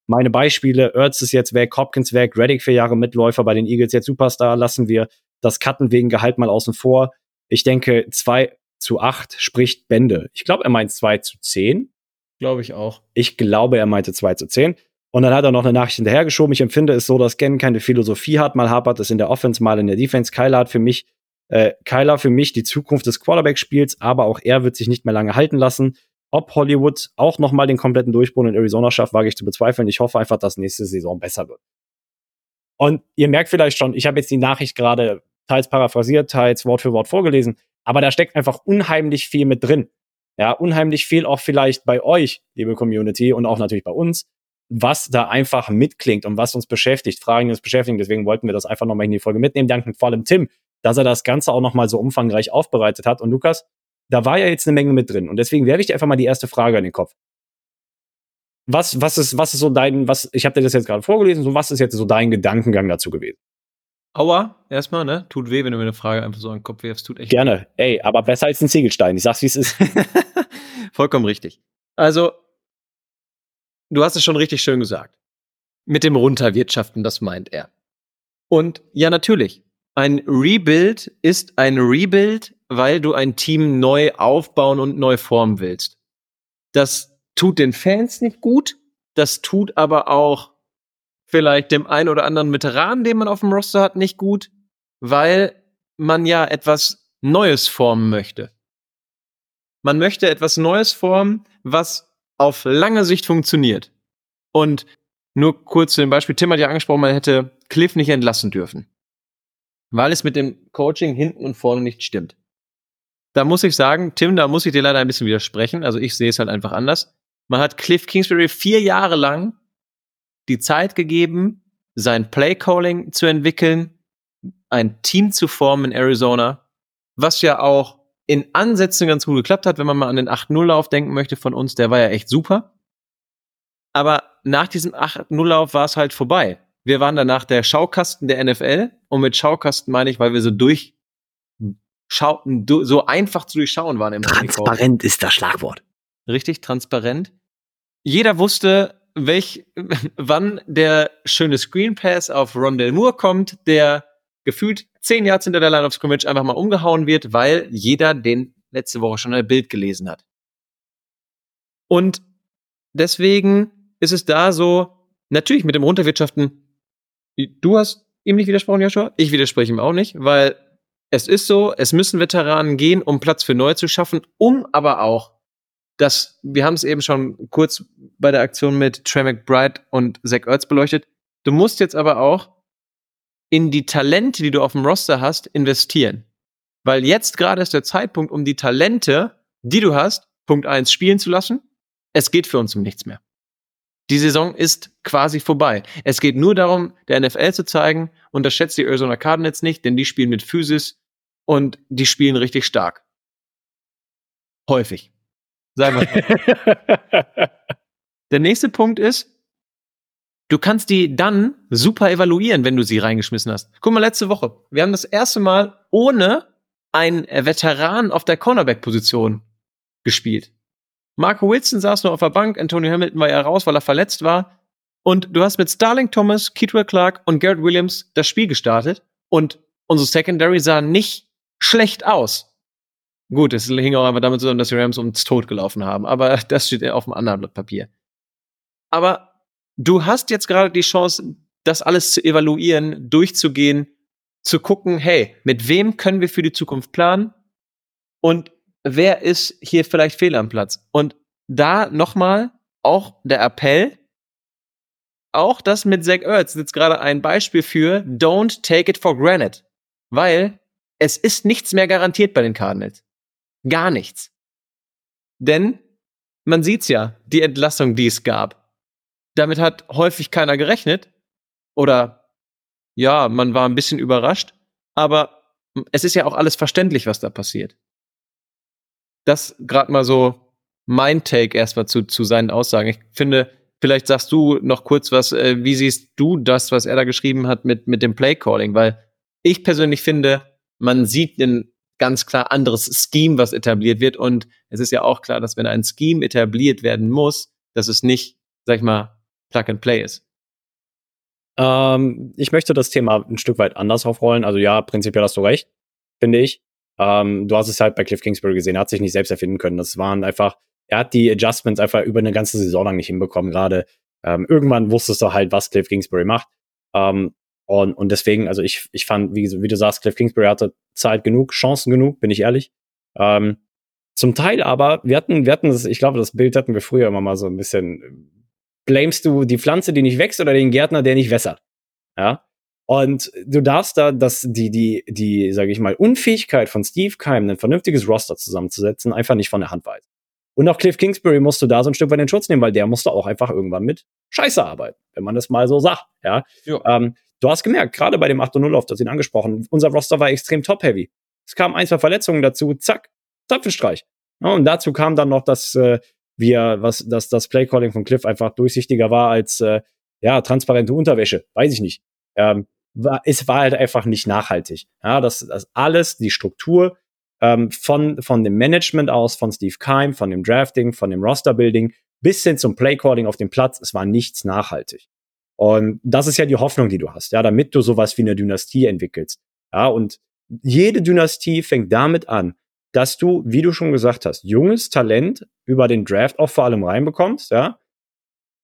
Meine Beispiele, Ertz ist jetzt weg, Hopkins weg, Reddick vier Jahre Mitläufer, bei den Eagles jetzt Superstar, lassen wir das Cutten wegen Gehalt mal außen vor. Ich denke, 2 zu 8 spricht Bände. Ich glaube, er meint 2 zu 10. Glaube ich auch. Ich glaube, er meinte 2 zu 10. Und dann hat er noch eine Nachricht hinterhergeschoben. Ich empfinde es so, dass Gen keine Philosophie hat. Mal hapert es in der Offense, mal in der Defense. Kyler hat für mich, äh, Kyler für mich die Zukunft des Quarterback-Spiels, aber auch er wird sich nicht mehr lange halten lassen. Ob Hollywood auch noch mal den kompletten Durchbruch in Arizona schafft, wage ich zu bezweifeln. Ich hoffe einfach, dass nächste Saison besser wird. Und ihr merkt vielleicht schon, ich habe jetzt die Nachricht gerade teils paraphrasiert, teils Wort für Wort vorgelesen, aber da steckt einfach unheimlich viel mit drin. Ja, unheimlich viel auch vielleicht bei euch, liebe Community, und auch natürlich bei uns, was da einfach mitklingt und was uns beschäftigt, Fragen, die uns beschäftigen. Deswegen wollten wir das einfach nochmal in die Folge mitnehmen. Danken vor allem Tim, dass er das Ganze auch nochmal so umfangreich aufbereitet hat. Und Lukas, da war ja jetzt eine Menge mit drin. Und deswegen werfe ich dir einfach mal die erste Frage an den Kopf. was, was ist, was ist so dein, was, ich habe dir das jetzt gerade vorgelesen, so was ist jetzt so dein Gedankengang dazu gewesen? Aua, erstmal, ne? Tut weh, wenn du mir eine Frage einfach so an den Kopf wirfst. Tut echt Gerne. Ey, aber besser als ein Ziegelstein. Ich sag's, wie es ist. Vollkommen richtig. Also, du hast es schon richtig schön gesagt. Mit dem Runterwirtschaften, das meint er. Und ja, natürlich. Ein Rebuild ist ein Rebuild, weil du ein Team neu aufbauen und neu formen willst. Das tut den Fans nicht gut. Das tut aber auch vielleicht dem einen oder anderen Veteran, den man auf dem Roster hat, nicht gut, weil man ja etwas Neues formen möchte. Man möchte etwas Neues formen, was auf lange Sicht funktioniert. Und nur kurz zu dem Beispiel, Tim hat ja angesprochen, man hätte Cliff nicht entlassen dürfen. Weil es mit dem Coaching hinten und vorne nicht stimmt. Da muss ich sagen, Tim, da muss ich dir leider ein bisschen widersprechen. Also ich sehe es halt einfach anders. Man hat Cliff Kingsbury vier Jahre lang die Zeit gegeben, sein Playcalling zu entwickeln, ein Team zu formen in Arizona, was ja auch in Ansätzen ganz gut geklappt hat, wenn man mal an den 8-0-Lauf denken möchte von uns, der war ja echt super. Aber nach diesem 8-0-Lauf war es halt vorbei. Wir waren danach der Schaukasten der NFL und mit Schaukasten meine ich, weil wir so durch so einfach zu durchschauen waren im Transparent ist das Schlagwort. Richtig transparent. Jeder wusste, welch, wann der schöne Screen Pass auf Rondell Moore kommt, der gefühlt zehn Yards hinter der Line of Scrimmage einfach mal umgehauen wird, weil jeder den letzte Woche schon ein Bild gelesen hat. Und deswegen ist es da so, natürlich mit dem Runterwirtschaften, du hast ihm nicht widersprochen, Joshua, ich widerspreche ihm auch nicht, weil es ist so, es müssen Veteranen gehen, um Platz für Neue zu schaffen, um aber auch das, wir haben es eben schon kurz bei der Aktion mit Trey McBride und Zach Ertz beleuchtet. Du musst jetzt aber auch in die Talente, die du auf dem Roster hast, investieren. Weil jetzt gerade ist der Zeitpunkt, um die Talente, die du hast, Punkt eins spielen zu lassen. Es geht für uns um nichts mehr. Die Saison ist quasi vorbei. Es geht nur darum, der NFL zu zeigen, unterschätzt die Arizona Cardinals nicht, denn die spielen mit Physis und die spielen richtig stark. Häufig. Sagen wir Der nächste Punkt ist, du kannst die dann super evaluieren, wenn du sie reingeschmissen hast. Guck mal, letzte Woche. Wir haben das erste Mal ohne einen Veteran auf der Cornerback-Position gespielt. Marco Wilson saß nur auf der Bank, Antonio Hamilton war ja raus, weil er verletzt war. Und du hast mit Starling Thomas, Keetwell Clark und Garrett Williams das Spiel gestartet. Und unsere Secondary sah nicht schlecht aus. Gut, es hing auch einfach damit zusammen, dass die Rams ums Tod gelaufen haben. Aber das steht auf einem anderen Blatt Papier. Aber du hast jetzt gerade die Chance, das alles zu evaluieren, durchzugehen, zu gucken, hey, mit wem können wir für die Zukunft planen? Und wer ist hier vielleicht fehl am Platz? Und da nochmal auch der Appell, auch das mit Zach Ertz ist jetzt gerade ein Beispiel für don't take it for granted. Weil es ist nichts mehr garantiert bei den Cardinals. Gar nichts. Denn man sieht's ja, die Entlassung, die es gab. Damit hat häufig keiner gerechnet. Oder ja, man war ein bisschen überrascht. Aber es ist ja auch alles verständlich, was da passiert. Das gerade mal so mein Take erstmal zu, zu seinen Aussagen. Ich finde, vielleicht sagst du noch kurz was, äh, wie siehst du das, was er da geschrieben hat mit, mit dem Play Calling? Weil ich persönlich finde, man sieht den ganz klar anderes Scheme, was etabliert wird. Und es ist ja auch klar, dass wenn ein Scheme etabliert werden muss, dass es nicht, sag ich mal, Plug and Play ist. Ähm, ich möchte das Thema ein Stück weit anders aufrollen. Also ja, prinzipiell hast du recht, finde ich. Ähm, du hast es halt bei Cliff Kingsbury gesehen, er hat sich nicht selbst erfinden können. Das waren einfach, er hat die Adjustments einfach über eine ganze Saison lang nicht hinbekommen. Gerade ähm, irgendwann wusstest du halt, was Cliff Kingsbury macht. Ähm, und, und deswegen, also ich, ich fand, wie, wie du sagst, Cliff Kingsbury hatte Zeit genug, Chancen genug, bin ich ehrlich. Ähm, zum Teil aber, wir hatten, wir hatten das, ich glaube, das Bild hatten wir früher immer mal so ein bisschen, blamest du die Pflanze, die nicht wächst oder den Gärtner, der nicht wässert? Ja. Und du darfst da, dass die, die, die, sage ich mal, Unfähigkeit von Steve Keim, ein vernünftiges Roster zusammenzusetzen, einfach nicht von der Hand weisen. Und auch Cliff Kingsbury musst du da so ein Stück weit in Schutz nehmen, weil der musste auch einfach irgendwann mit Scheiße arbeiten, wenn man das mal so sagt. Ja. Ähm, Du hast gemerkt, gerade bei dem 8-0-Lauf, das ihn angesprochen, unser Roster war extrem top-heavy. Es kamen ein, zwei Verletzungen dazu, zack, Zapfenstreich. Ja, und dazu kam dann noch, dass, äh, wie er, was, dass das Playcalling von Cliff einfach durchsichtiger war als äh, ja, transparente Unterwäsche. Weiß ich nicht. Ähm, war, es war halt einfach nicht nachhaltig. Ja, das, das alles, die Struktur ähm, von, von dem Management aus, von Steve Keim, von dem Drafting, von dem Roster-Building bis hin zum Playcalling auf dem Platz, es war nichts nachhaltig. Und das ist ja die Hoffnung, die du hast, ja, damit du sowas wie eine Dynastie entwickelst. Ja, und jede Dynastie fängt damit an, dass du, wie du schon gesagt hast, junges Talent über den Draft auch vor allem reinbekommst, ja.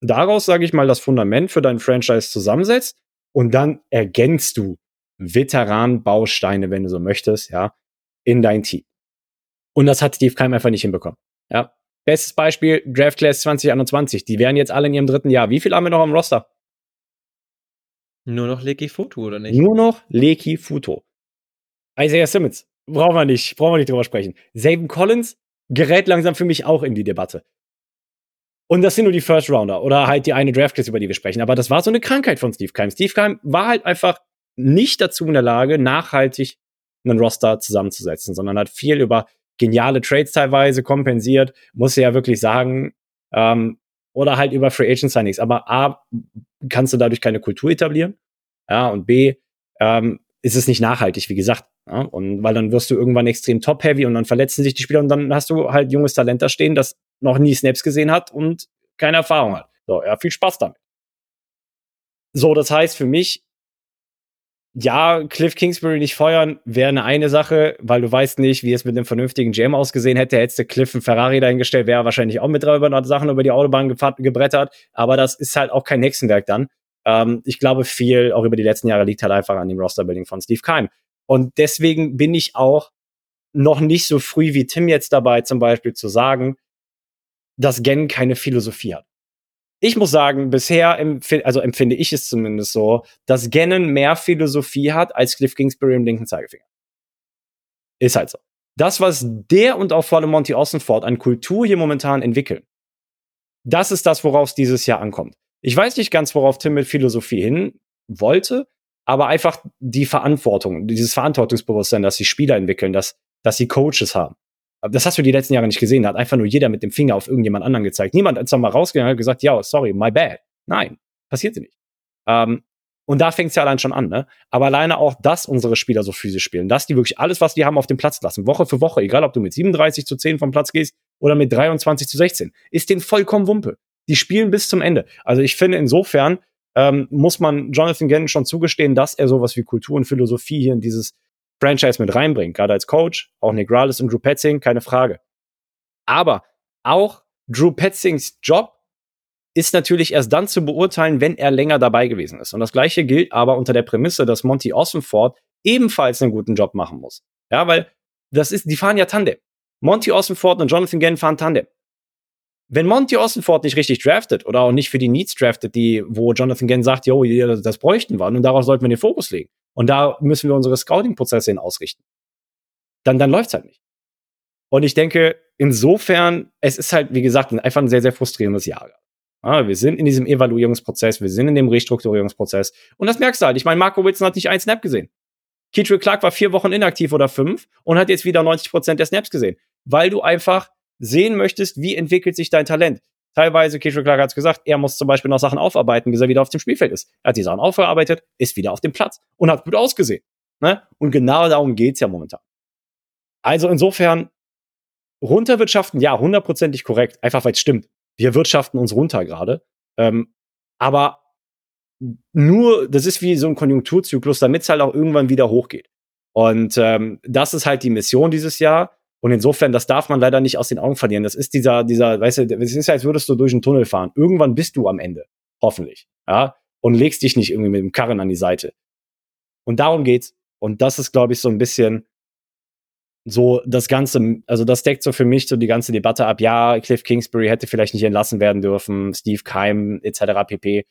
Daraus, sage ich mal, das Fundament für dein Franchise zusammensetzt und dann ergänzt du Veteran-Bausteine, wenn du so möchtest, ja, in dein Team. Und das hat Steve Keim einfach nicht hinbekommen. Ja. Bestes Beispiel, Draft Class 2021. Die wären jetzt alle in ihrem dritten Jahr. Wie viel haben wir noch am Roster? Nur noch Leki Futo, oder nicht? Nur noch Leki Futo. Isaiah Simmons. Brauchen wir nicht, brauchen wir nicht drüber sprechen. Saban Collins gerät langsam für mich auch in die Debatte. Und das sind nur die First Rounder oder halt die eine Draft Class, über die wir sprechen. Aber das war so eine Krankheit von Steve Keim. Steve Keim war halt einfach nicht dazu in der Lage, nachhaltig einen Roster zusammenzusetzen, sondern hat viel über geniale Trades teilweise kompensiert, muss ja wirklich sagen, ähm, oder halt über Free Agent Signings. Aber A, kannst du dadurch keine Kultur etablieren, ja, und B, ähm, ist es nicht nachhaltig, wie gesagt. Ja? Und weil dann wirst du irgendwann extrem top-heavy und dann verletzen sich die Spieler und dann hast du halt junges Talent da stehen, das noch nie Snaps gesehen hat und keine Erfahrung hat. So, ja, viel Spaß damit. So, das heißt für mich, ja, Cliff Kingsbury nicht feuern wäre eine eine Sache, weil du weißt nicht, wie es mit einem vernünftigen GM ausgesehen hätte. Hättest du Cliff einen Ferrari dahingestellt, wäre wahrscheinlich auch mit drei über Sachen über die Autobahn gebrettert. Aber das ist halt auch kein Hexenwerk dann. Ähm, ich glaube, viel auch über die letzten Jahre liegt halt einfach an dem Roster-Building von Steve Keim. Und deswegen bin ich auch noch nicht so früh wie Tim jetzt dabei, zum Beispiel zu sagen, dass Gen keine Philosophie hat. Ich muss sagen, bisher, empf also empfinde ich es zumindest so, dass Gannon mehr Philosophie hat als Cliff Kingsbury im linken Zeigefinger. Ist halt so. Das, was der und auch vor allem Monty Ossenford an Kultur hier momentan entwickeln, das ist das, worauf es dieses Jahr ankommt. Ich weiß nicht ganz, worauf Tim mit Philosophie hin wollte, aber einfach die Verantwortung, dieses Verantwortungsbewusstsein, dass sie Spieler entwickeln, dass, dass sie Coaches haben. Das hast du die letzten Jahre nicht gesehen. Da hat einfach nur jeder mit dem Finger auf irgendjemand anderen gezeigt. Niemand ist mal rausgegangen und hat gesagt, ja, sorry, my bad. Nein, passierte nicht. Ähm, und da fängt es ja allein schon an, ne? Aber alleine auch, dass unsere Spieler so physisch spielen, dass die wirklich alles, was die haben, auf den Platz lassen, Woche für Woche, egal ob du mit 37 zu 10 vom Platz gehst oder mit 23 zu 16, ist denen vollkommen Wumpe. Die spielen bis zum Ende. Also ich finde, insofern ähm, muss man Jonathan Gannon schon zugestehen, dass er sowas wie Kultur und Philosophie hier in dieses Franchise mit reinbringt, gerade als Coach, auch Nick Rallis und Drew Petzing, keine Frage. Aber auch Drew Petzings Job ist natürlich erst dann zu beurteilen, wenn er länger dabei gewesen ist. Und das gleiche gilt aber unter der Prämisse, dass Monty Ossenford ebenfalls einen guten Job machen muss. Ja, weil das ist, die fahren ja Tandem. Monty Ossenford und Jonathan Gann fahren Tandem. Wenn Monty Ossenford nicht richtig draftet oder auch nicht für die Needs draftet, die, wo Jonathan Gann sagt, yo, das bräuchten wir und darauf sollten wir den Fokus legen. Und da müssen wir unsere Scouting-Prozesse hin ausrichten. Dann, dann läuft's halt nicht. Und ich denke, insofern, es ist halt, wie gesagt, einfach ein sehr, sehr frustrierendes Jahr. Ja, wir sind in diesem Evaluierungsprozess, wir sind in dem Restrukturierungsprozess. Und das merkst du halt. Ich meine, Marco Wilson hat nicht einen Snap gesehen. Keatrill Clark war vier Wochen inaktiv oder fünf und hat jetzt wieder 90 Prozent der Snaps gesehen. Weil du einfach sehen möchtest, wie entwickelt sich dein Talent. Teilweise, Keisha Clark hat es gesagt, er muss zum Beispiel noch Sachen aufarbeiten, bis er wieder auf dem Spielfeld ist. Er hat die Sachen aufgearbeitet, ist wieder auf dem Platz und hat gut ausgesehen. Ne? Und genau darum geht's ja momentan. Also insofern, runterwirtschaften, ja, hundertprozentig korrekt, einfach weil es stimmt. Wir wirtschaften uns runter gerade. Ähm, aber nur, das ist wie so ein Konjunkturzyklus, damit es halt auch irgendwann wieder hochgeht. Und ähm, das ist halt die Mission dieses Jahr. Und insofern, das darf man leider nicht aus den Augen verlieren. Das ist dieser, dieser, weißt du, es ist ja, als würdest du durch einen Tunnel fahren. Irgendwann bist du am Ende. Hoffentlich. Ja. Und legst dich nicht irgendwie mit dem Karren an die Seite. Und darum geht's. Und das ist, glaube ich, so ein bisschen so das Ganze, also das deckt so für mich so die ganze Debatte ab. Ja, Cliff Kingsbury hätte vielleicht nicht entlassen werden dürfen, Steve Keim etc. pp.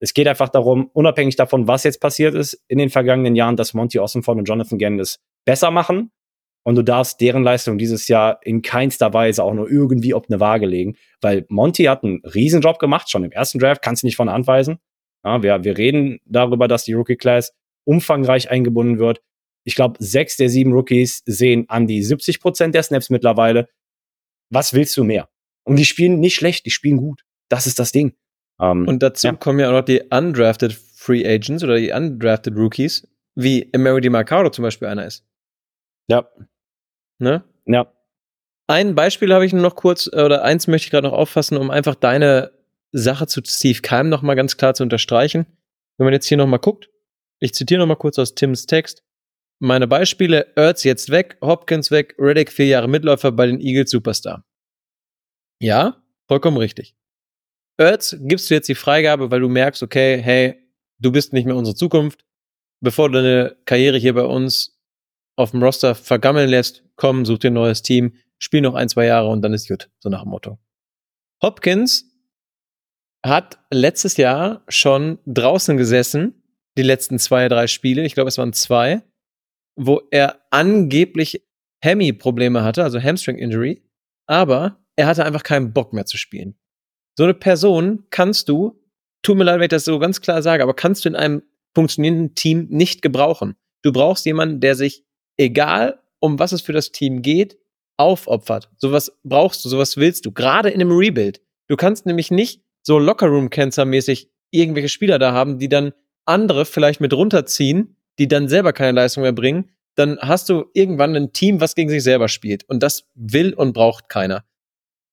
Es geht einfach darum, unabhängig davon, was jetzt passiert ist in den vergangenen Jahren, dass Monty Ossenford und Jonathan Gann es besser machen und du darfst deren Leistung dieses Jahr in keinster Weise auch nur irgendwie auf eine Waage legen, weil Monty hat einen Riesenjob gemacht, schon im ersten Draft, kannst du nicht von der Hand weisen. Ja, wir, wir reden darüber, dass die Rookie-Class umfangreich eingebunden wird. Ich glaube, sechs der sieben Rookies sehen an die 70 Prozent der Snaps mittlerweile. Was willst du mehr? Und die spielen nicht schlecht, die spielen gut. Das ist das Ding. Ähm, und dazu ja. kommen ja auch noch die undrafted Free Agents oder die undrafted Rookies, wie Emery DiMarcado zum Beispiel einer ist. Ja. Ne? Ja. Ein Beispiel habe ich nur noch kurz, oder eins möchte ich gerade noch auffassen, um einfach deine Sache zu Steve Keim noch mal ganz klar zu unterstreichen. Wenn man jetzt hier noch mal guckt, ich zitiere noch mal kurz aus Tims Text. Meine Beispiele, Ertz jetzt weg, Hopkins weg, Reddick vier Jahre Mitläufer bei den Eagles Superstar. Ja, vollkommen richtig. Ertz gibst du jetzt die Freigabe, weil du merkst, okay, hey, du bist nicht mehr unsere Zukunft. Bevor du deine Karriere hier bei uns auf dem Roster vergammeln lässt, komm, such dir ein neues Team, spiel noch ein, zwei Jahre und dann ist gut, so nach dem Motto. Hopkins hat letztes Jahr schon draußen gesessen, die letzten zwei, drei Spiele, ich glaube, es waren zwei, wo er angeblich Hemi-Probleme hatte, also Hamstring-Injury, aber er hatte einfach keinen Bock mehr zu spielen. So eine Person kannst du, tut mir leid, wenn ich das so ganz klar sage, aber kannst du in einem funktionierenden Team nicht gebrauchen. Du brauchst jemanden, der sich, egal um was es für das Team geht, aufopfert. Sowas brauchst du, sowas willst du, gerade in einem Rebuild. Du kannst nämlich nicht so Lockerroom-Cancer-mäßig irgendwelche Spieler da haben, die dann andere vielleicht mit runterziehen, die dann selber keine Leistung mehr bringen. Dann hast du irgendwann ein Team, was gegen sich selber spielt. Und das will und braucht keiner.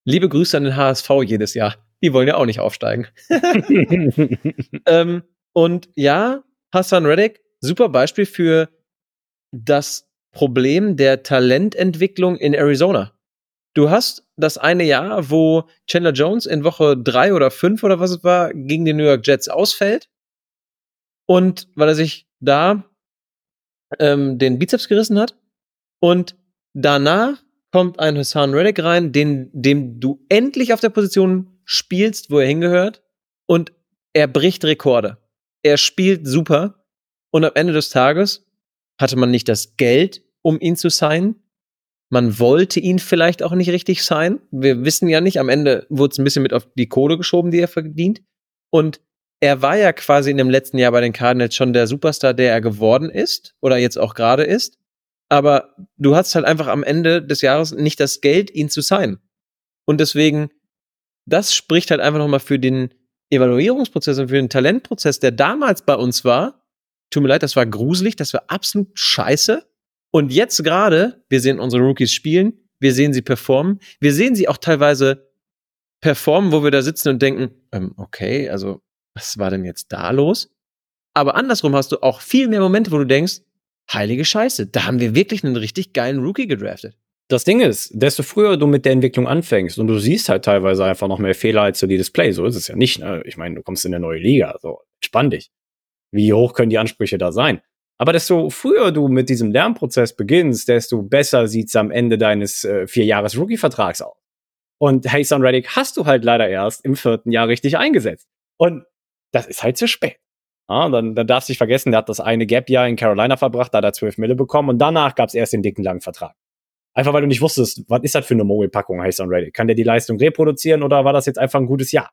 Liebe Grüße an den HSV jedes Jahr. Die wollen ja auch nicht aufsteigen. ähm, und ja, Hassan Reddick, super Beispiel für das Problem der Talententwicklung in Arizona. Du hast das eine Jahr, wo Chandler Jones in Woche drei oder fünf oder was es war, gegen die New York Jets ausfällt. Und weil er sich da ähm, den Bizeps gerissen hat. Und danach kommt ein Hassan Reddick rein, den, dem du endlich auf der Position spielst, wo er hingehört. Und er bricht Rekorde. Er spielt super. Und am Ende des Tages hatte man nicht das Geld, um ihn zu signen. Man wollte ihn vielleicht auch nicht richtig sein. Wir wissen ja nicht. Am Ende wurde es ein bisschen mit auf die Kohle geschoben, die er verdient. Und er war ja quasi in dem letzten Jahr bei den Cardinals schon der Superstar, der er geworden ist oder jetzt auch gerade ist. Aber du hast halt einfach am Ende des Jahres nicht das Geld, ihn zu sein. Und deswegen, das spricht halt einfach nochmal für den Evaluierungsprozess und für den Talentprozess, der damals bei uns war. Tut mir leid, das war gruselig, das war absolut scheiße. Und jetzt gerade, wir sehen unsere Rookies spielen, wir sehen sie performen, wir sehen sie auch teilweise performen, wo wir da sitzen und denken, ähm, okay, also was war denn jetzt da los? Aber andersrum hast du auch viel mehr Momente, wo du denkst, heilige Scheiße, da haben wir wirklich einen richtig geilen Rookie gedraftet. Das Ding ist, desto früher du mit der Entwicklung anfängst und du siehst halt teilweise einfach noch mehr Fehler als solides Play, so ist es ja nicht. Ne? Ich meine, du kommst in eine neue Liga, so entspann dich. Wie hoch können die Ansprüche da sein? Aber desto früher du mit diesem Lernprozess beginnst, desto besser sieht's am Ende deines äh, vier Jahres Rookie-Vertrags aus. Und Hasan Reddick hast du halt leider erst im vierten Jahr richtig eingesetzt. Und das ist halt zu spät. Ja, dann, dann darfst du nicht vergessen, der hat das eine Gap-Jahr in Carolina verbracht, da hat er zwölf Mille bekommen und danach gab's erst den dicken langen Vertrag. Einfach weil du nicht wusstest, was ist das für eine Mogelpackung, Hasan Reddick? Kann der die Leistung reproduzieren oder war das jetzt einfach ein gutes Jahr?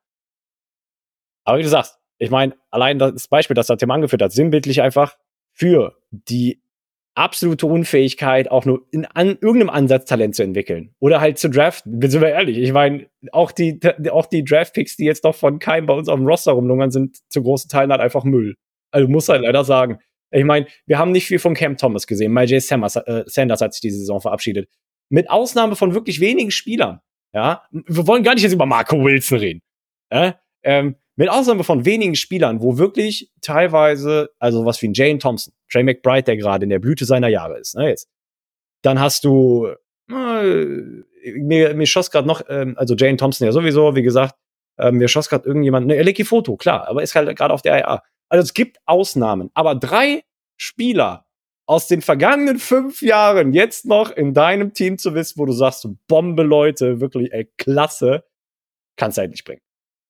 Aber wie du sagst, ich meine, allein das Beispiel, das der Tim angeführt hat, sinnbildlich einfach, für die absolute Unfähigkeit, auch nur in an, irgendeinem Ansatz Talent zu entwickeln. Oder halt zu draften. Sind wir ehrlich, ich meine, auch die, auch die Draftpicks, die jetzt noch von Keim bei uns auf dem Roster rumlungern, sind zu großen Teilen halt einfach Müll. Also muss halt leider sagen. Ich meine, wir haben nicht viel von Cam Thomas gesehen. My J. Sanders, äh, Sanders hat sich diese Saison verabschiedet. Mit Ausnahme von wirklich wenigen Spielern. Ja, wir wollen gar nicht jetzt über Marco Wilson reden. Ja? Ähm, mit Ausnahme von wenigen Spielern, wo wirklich teilweise, also was wie ein Jane Thompson, Trey McBride, der gerade in der Blüte seiner Jahre ist, ne, jetzt. Dann hast du, äh, mir, mir schoss gerade noch, ähm, also Jane Thompson ja sowieso, wie gesagt, äh, mir schoss gerade irgendjemand, ne, Eleki Foto, klar, aber ist halt gerade auf der IA. Also es gibt Ausnahmen, aber drei Spieler aus den vergangenen fünf Jahren jetzt noch in deinem Team zu wissen, wo du sagst, Bombe, Leute, wirklich, ey, klasse, kannst du halt nicht bringen.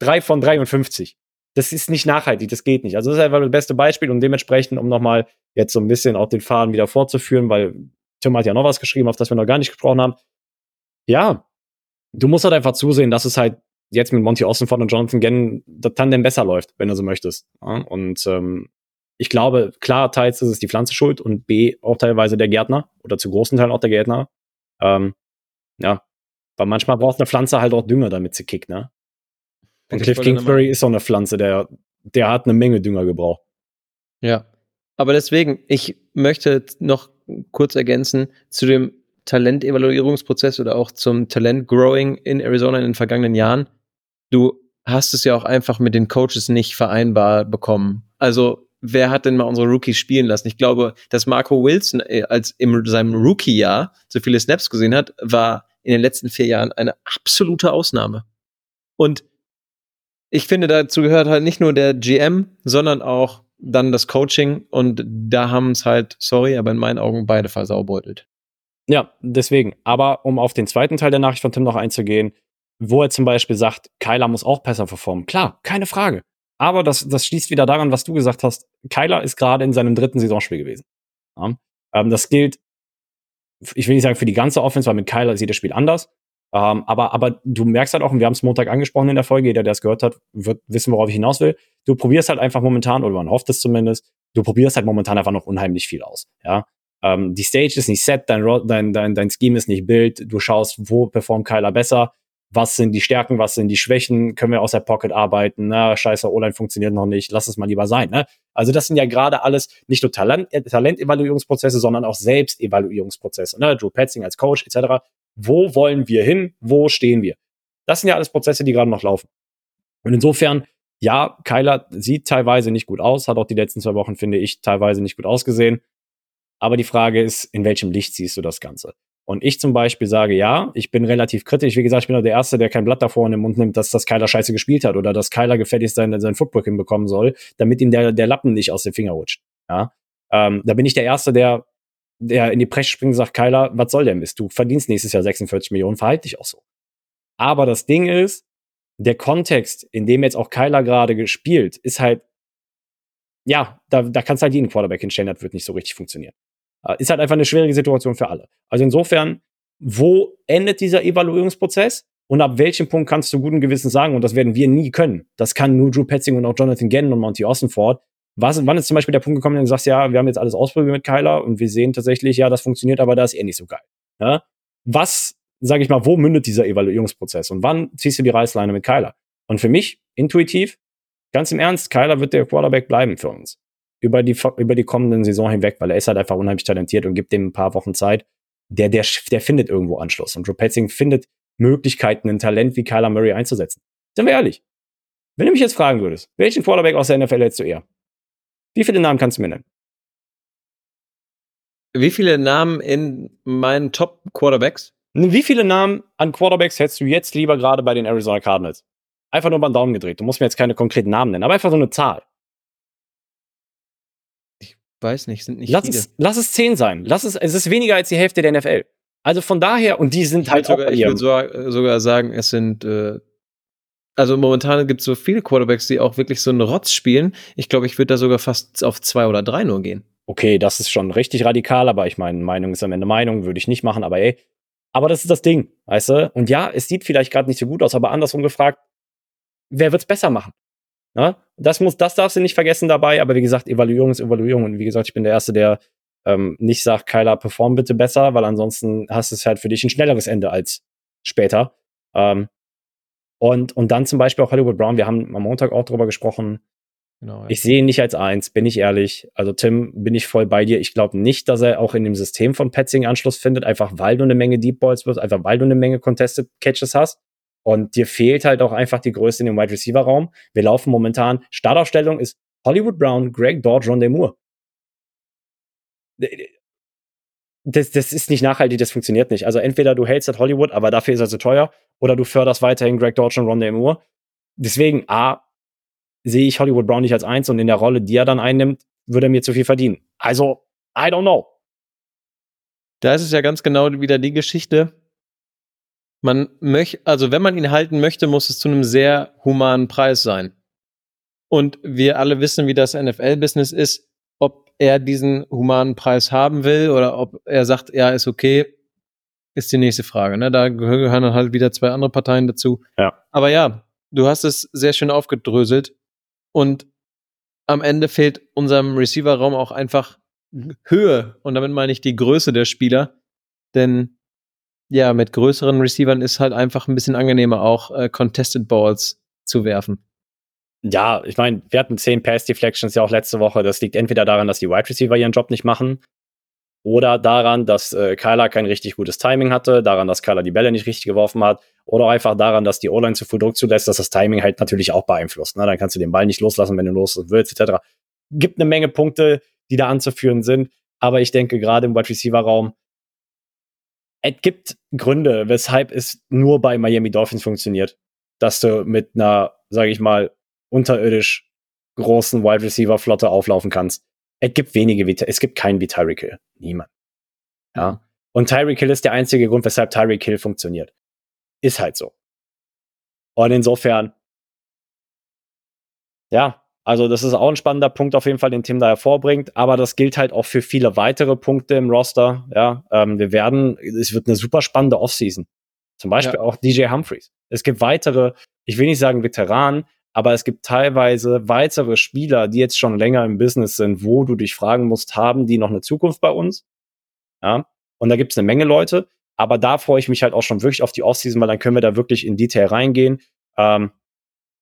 Drei von 53. Das ist nicht nachhaltig, das geht nicht. Also das ist einfach das beste Beispiel und dementsprechend, um nochmal jetzt so ein bisschen auch den Faden wieder fortzuführen, weil Tim hat ja noch was geschrieben, auf das wir noch gar nicht gesprochen haben. Ja, du musst halt einfach zusehen, dass es halt jetzt mit Monty Austin und Jonathan Gannon das Tandem besser läuft, wenn du so möchtest. Ja, und ähm, ich glaube, klar, teils ist es die Pflanze schuld und B auch teilweise der Gärtner oder zu großen Teilen auch der Gärtner. Ähm, ja, Weil manchmal braucht eine Pflanze halt auch Dünger, damit sie kickt, ne? Und Cliff Kingsbury ist auch eine Pflanze, der, der hat eine Menge Dünger gebraucht. Ja. Aber deswegen, ich möchte noch kurz ergänzen zu dem Talentevaluierungsprozess oder auch zum Talent-Growing in Arizona in den vergangenen Jahren. Du hast es ja auch einfach mit den Coaches nicht vereinbar bekommen. Also, wer hat denn mal unsere Rookies spielen lassen? Ich glaube, dass Marco Wilson äh, als in seinem Rookie-Jahr so viele Snaps gesehen hat, war in den letzten vier Jahren eine absolute Ausnahme. Und ich finde, dazu gehört halt nicht nur der GM, sondern auch dann das Coaching. Und da haben es halt, sorry, aber in meinen Augen beide versaubeutelt. Ja, deswegen. Aber um auf den zweiten Teil der Nachricht von Tim noch einzugehen, wo er zum Beispiel sagt, Kyler muss auch besser performen. Klar, keine Frage. Aber das, das schließt wieder daran, was du gesagt hast. Kyler ist gerade in seinem dritten Saisonspiel gewesen. Ja, ähm, das gilt, ich will nicht sagen für die ganze Offense, weil mit Kyler sieht das Spiel anders. Ähm, aber, aber du merkst halt auch, und wir haben es Montag angesprochen in der Folge, jeder, der es gehört hat, wird wissen, worauf ich hinaus will. Du probierst halt einfach momentan, oder man hofft es zumindest, du probierst halt momentan einfach noch unheimlich viel aus. Ja, ähm, die Stage ist nicht set, dein, dein, dein, dein Scheme ist nicht Bild, du schaust, wo performt Kyler besser, was sind die Stärken, was sind die Schwächen, können wir aus der Pocket arbeiten, na, scheiße, O-Line funktioniert noch nicht, lass es mal lieber sein, ne? Also das sind ja gerade alles nicht nur Talent, äh, Talentevaluierungsprozesse, sondern auch Selbstevaluierungsprozesse, ne? Drew Petzing als Coach etc. Wo wollen wir hin? Wo stehen wir? Das sind ja alles Prozesse, die gerade noch laufen. Und insofern, ja, Kyler sieht teilweise nicht gut aus, hat auch die letzten zwei Wochen, finde ich, teilweise nicht gut ausgesehen. Aber die Frage ist, in welchem Licht siehst du das Ganze? Und ich zum Beispiel sage, ja, ich bin relativ kritisch. Wie gesagt, ich bin auch der Erste, der kein Blatt davor in den Mund nimmt, dass das Kyler scheiße gespielt hat oder dass Kyler gefälligst sein, sein Football hinbekommen soll, damit ihm der, der Lappen nicht aus den Finger rutscht. Ja? Ähm, da bin ich der Erste, der, der in die Presse springt und sagt, Kyler, was soll der Mist? Du verdienst nächstes Jahr 46 Millionen, verhalte dich auch so. Aber das Ding ist, der Kontext, in dem jetzt auch Kyler gerade gespielt, ist halt, ja, da, da kannst halt jeden Quarterback hinstellen, das wird nicht so richtig funktionieren. Äh, Ist halt einfach eine schwierige Situation für alle. Also insofern, wo endet dieser Evaluierungsprozess und ab welchem Punkt kannst du guten Gewissens sagen, und das werden wir nie können, das kann nur Drew Petzing und auch Jonathan Gannon und Monty Ossenford. Was, wann ist zum Beispiel der Punkt gekommen, wenn du sagst, ja, wir haben jetzt alles ausprobiert mit Kyler und wir sehen tatsächlich, ja, das funktioniert, aber da ist eh nicht so geil. Ja? Was, sage ich mal, wo mündet dieser Evaluierungsprozess und wann ziehst du die Reißleine mit Kyler? Und für mich, intuitiv, ganz im Ernst, Kyler wird der Quarterback bleiben für uns über die, über die kommenden Saison hinweg, weil er ist halt einfach unheimlich talentiert und gibt dem ein paar Wochen Zeit. Der, der, der findet irgendwo Anschluss. Und Drew Petzing findet Möglichkeiten, ein Talent wie Kyler Murray einzusetzen. Sind wir ehrlich? Wenn du mich jetzt fragen würdest, welchen Quarterback aus der NFL hättest du eher? Wie viele Namen kannst du mir nennen? Wie viele Namen in meinen Top-Quarterbacks? Wie viele Namen an Quarterbacks hättest du jetzt lieber gerade bei den Arizona Cardinals? Einfach nur beim Daumen gedreht. Du musst mir jetzt keine konkreten Namen nennen, aber einfach so eine Zahl. Weiß nicht, sind nicht Lass viele. es, lass es zehn sein. Lass es, es ist weniger als die Hälfte der NFL. Also von daher, und die sind Ich halt würde auch sogar, bei ich ihrem- würd sogar, sogar sagen, es sind, äh, also momentan gibt es so viele Quarterbacks, die auch wirklich so einen Rotz spielen. Ich glaube, ich würde da sogar fast auf zwei oder drei nur gehen. okay, das ist schon richtig radikal, aber ich meine, Meinung ist am Ende Meinung, würde ich nicht machen, aber ey, aber das ist das Ding, weißt du? Und ja, es sieht vielleicht gerade nicht so gut aus, aber andersrum gefragt, wer wird's besser machen? Ne? Das muss, das darfst du nicht vergessen dabei, aber wie gesagt, Evaluierung ist Evaluierung und wie gesagt, ich bin der Erste, der ähm, nicht sagt, Kyler, perform bitte besser, weil ansonsten hast du es halt für dich ein schnelleres Ende als später. Ähm, und, und dann zum Beispiel auch Hollywood Brown, wir haben am Montag auch drüber gesprochen, Genau. ich sehe ihn nicht als eins, bin ich ehrlich. Also Tim, bin ich voll bei dir. Ich glaube nicht, dass er auch in dem System von Petzing Anschluss findet, einfach weil du eine Menge Deep Balls wirst, einfach weil du eine Menge Contested Catches hast. Und dir fehlt halt auch einfach die Größe in dem Wide Receiver Raum. Wir laufen momentan, Startaufstellung ist Hollywood Brown, Greg Dodge, Rondé Moore. Das, das ist nicht nachhaltig, das funktioniert nicht. Also entweder du hältst das Hollywood, aber dafür ist er zu teuer, oder du förderst weiterhin Greg Dodge und Rondé Moore. Deswegen, A, sehe ich Hollywood Brown nicht als eins und in der Rolle, die er dann einnimmt, würde er mir zu viel verdienen. Also, I don't know. Da ist es ja ganz genau wieder die Geschichte. Man möchte, also wenn man ihn halten möchte, muss es zu einem sehr humanen Preis sein. Und wir alle wissen, wie das NFL-Business ist, er diesen humanen Preis haben will oder ob er sagt, ja, ist okay, ist die nächste Frage. Ne? Da gehören dann halt wieder zwei andere Parteien dazu. Ja. Aber ja, du hast es sehr schön aufgedröselt und am Ende fehlt unserem Receiver-Raum auch einfach Höhe und damit meine ich die Größe der Spieler, denn ja, mit größeren Receivern ist halt einfach ein bisschen angenehmer, auch äh, Contested Balls zu werfen. Ja, ich meine, wir hatten zehn Pass Deflections ja auch letzte Woche. Das liegt entweder daran, dass die Wide Receiver ihren Job nicht machen oder daran, dass äh, Kyler kein richtig gutes Timing hatte, daran, dass Kyler die Bälle nicht richtig geworfen hat oder einfach daran, dass die O-Line zu viel Druck zulässt, dass das Timing halt natürlich auch beeinflusst. Ne? Dann kannst du den Ball nicht loslassen, wenn du los willst, etc. Gibt eine Menge Punkte, die da anzuführen sind, aber ich denke gerade im Wide Receiver Raum es gibt Gründe, weshalb es nur bei Miami Dolphins funktioniert, dass du mit einer, sage ich mal, unterirdisch großen Wide Receiver Flotte auflaufen kannst. Es gibt wenige, es gibt keinen wie Tyreek Hill. Niemand. Ja. Und Tyreek Hill ist der einzige Grund, weshalb Tyreek Hill funktioniert. Ist halt so. Und insofern, ja, also das ist auch ein spannender Punkt auf jeden Fall, den Tim da hervorbringt. Aber das gilt halt auch für viele weitere Punkte im Roster. Ja, ähm, wir werden, es wird eine super spannende Offseason. Zum Beispiel ja. auch DJ Humphreys. Es gibt weitere, ich will nicht sagen Veteranen, aber es gibt teilweise weitere Spieler, die jetzt schon länger im Business sind, wo du dich fragen musst, haben die noch eine Zukunft bei uns? Ja. Und da gibt es eine Menge Leute. Aber da freue ich mich halt auch schon wirklich auf die Offseason, weil dann können wir da wirklich in Detail reingehen. Ähm,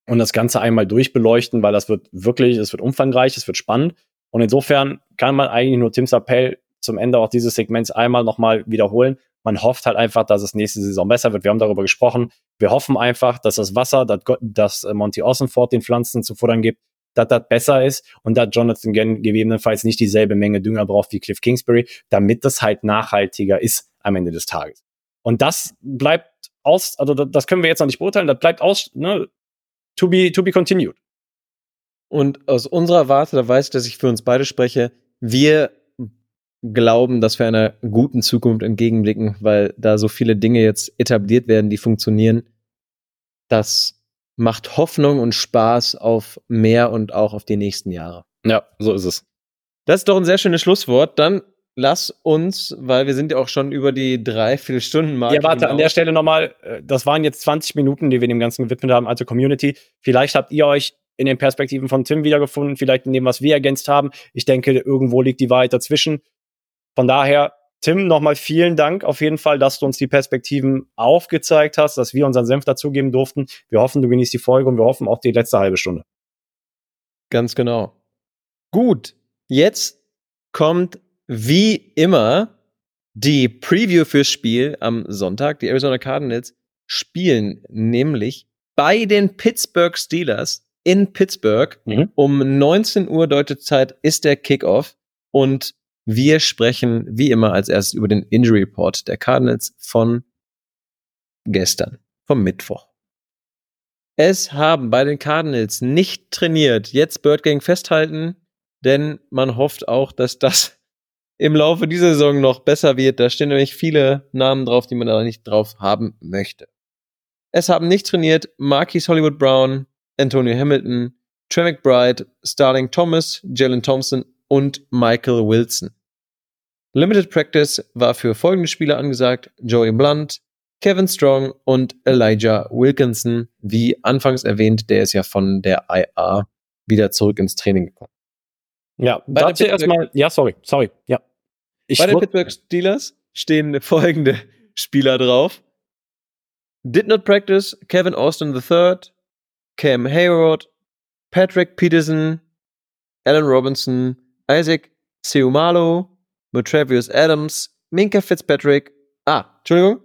und das Ganze einmal durchbeleuchten, weil das wird wirklich, es wird umfangreich, es wird spannend. Und insofern kann man eigentlich nur Tims Appell zum Ende auch dieses Segments einmal nochmal wiederholen. Man hofft halt einfach, dass es nächste Saison besser wird. Wir haben darüber gesprochen. Wir hoffen einfach, dass das Wasser, das, das Monty Ossenford den Pflanzen zu futtern gibt, dass das besser ist und dass Jonathan Gann gegebenenfalls nicht dieselbe Menge Dünger braucht wie Cliff Kingsbury, damit das halt nachhaltiger ist am Ende des Tages. Und das bleibt aus, also das können wir jetzt noch nicht beurteilen, das bleibt aus, ne, to be, to be continued. Und aus unserer Warte, da weiß ich, dass ich für uns beide spreche, wir glauben, dass wir einer guten Zukunft entgegenblicken, weil da so viele Dinge jetzt etabliert werden, die funktionieren. Das macht Hoffnung und Spaß auf mehr und auch auf die nächsten Jahre. Ja, so ist es. Das ist doch ein sehr schönes Schlusswort. Dann lass uns, weil wir sind ja auch schon über die drei, vier Stunden Marke. Ja, warte, an der Stelle nochmal, äh, das waren jetzt 20 Minuten, die wir dem Ganzen gewidmet haben, also Community. Vielleicht habt ihr euch in den Perspektiven von Tim wiedergefunden, vielleicht in dem, was wir ergänzt haben. Ich denke, irgendwo liegt die Wahrheit dazwischen. Von daher, Tim, nochmal vielen Dank auf jeden Fall, dass du uns die Perspektiven aufgezeigt hast, dass wir unseren Senf dazugeben durften. Wir hoffen, du genießt die Folge und wir hoffen auch die letzte halbe Stunde. Ganz genau. Gut, jetzt kommt wie immer die Preview fürs Spiel am Sonntag. Die Arizona Cardinals spielen nämlich bei den Pittsburgh Steelers in Pittsburgh. Mhm. Um 19 Uhr deutsche Zeit ist der Kickoff und wir sprechen wie immer als erstes über den Injury Report der Cardinals von gestern, vom Mittwoch. Es haben bei den Cardinals nicht trainiert. Jetzt Bird Gang festhalten, denn man hofft auch, dass das im Laufe dieser Saison noch besser wird. Da stehen nämlich viele Namen drauf, die man da nicht drauf haben möchte. Es haben nicht trainiert Marquis Hollywood Brown, Antonio Hamilton, Trey McBride, Starling Thomas, Jalen Thompson und Michael Wilson. Limited Practice war für folgende Spieler angesagt: Joey Blunt, Kevin Strong und Elijah Wilkinson. Wie anfangs erwähnt, der ist ja von der IA wieder zurück ins Training gekommen. Ja, dazu erstmal, ja, sorry, sorry, ja. Ich Bei den Pittsburgh Steelers stehen folgende Spieler drauf. Did not practice Kevin Austin III, Cam Hayward, Patrick Peterson, Alan Robinson, Isaac Seumalo, Motravius Adams, Minka Fitzpatrick. Ah, Entschuldigung.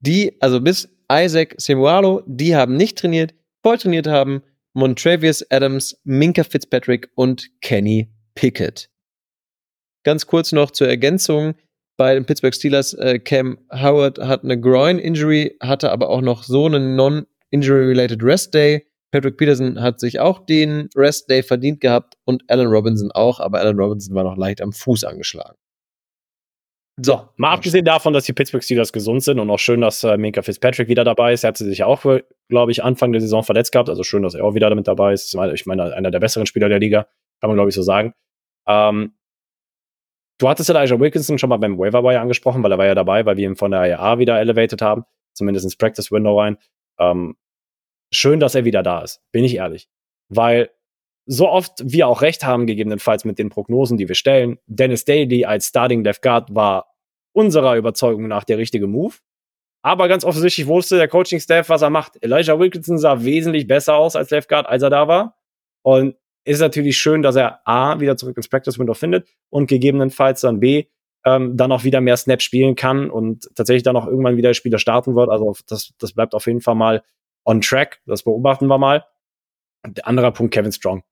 Die, also bis Isaac Seumalo, die haben nicht trainiert. Voll trainiert haben Montravius Adams, Minka Fitzpatrick und Kenny Pickett. Ganz kurz noch zur Ergänzung. Bei den Pittsburgh Steelers, äh, Cam Howard hat eine Groin-Injury, hatte aber auch noch so einen Non-Injury-Related Rest Day. Patrick Peterson hat sich auch den Rest Day verdient gehabt und Alan Robinson auch, aber Alan Robinson war noch leicht am Fuß angeschlagen. So, mal abgesehen davon, dass die Pittsburgh Steelers gesund sind und auch schön, dass äh, Minka Fitzpatrick wieder dabei ist. Er hat sich ja auch, glaube ich, Anfang der Saison verletzt gehabt. Also schön, dass er auch wieder damit dabei ist. Ich meine, einer der besseren Spieler der Liga, kann man, glaube ich, so sagen. Ähm, Du hattest Elijah Wilkinson schon mal beim Waiver Wire angesprochen, weil er war ja dabei, weil wir ihn von der IAA wieder elevated haben, zumindest ins Practice Window rein. Ähm, schön, dass er wieder da ist, bin ich ehrlich. Weil so oft wir auch recht haben, gegebenenfalls mit den Prognosen, die wir stellen, Dennis Daly als Starting Left Guard war unserer Überzeugung nach der richtige Move. Aber ganz offensichtlich wusste der Coaching-Staff, was er macht. Elijah Wilkinson sah wesentlich besser aus als Left Guard, als er da war. Und ist natürlich schön, dass er A, wieder zurück ins Practice Window findet und gegebenenfalls dann B, ähm, dann auch wieder mehr Snaps spielen kann und tatsächlich dann auch irgendwann wieder Spieler starten wird. Also das, das bleibt auf jeden Fall mal on track. Das beobachten wir mal. Der andere Punkt, Kevin Strong.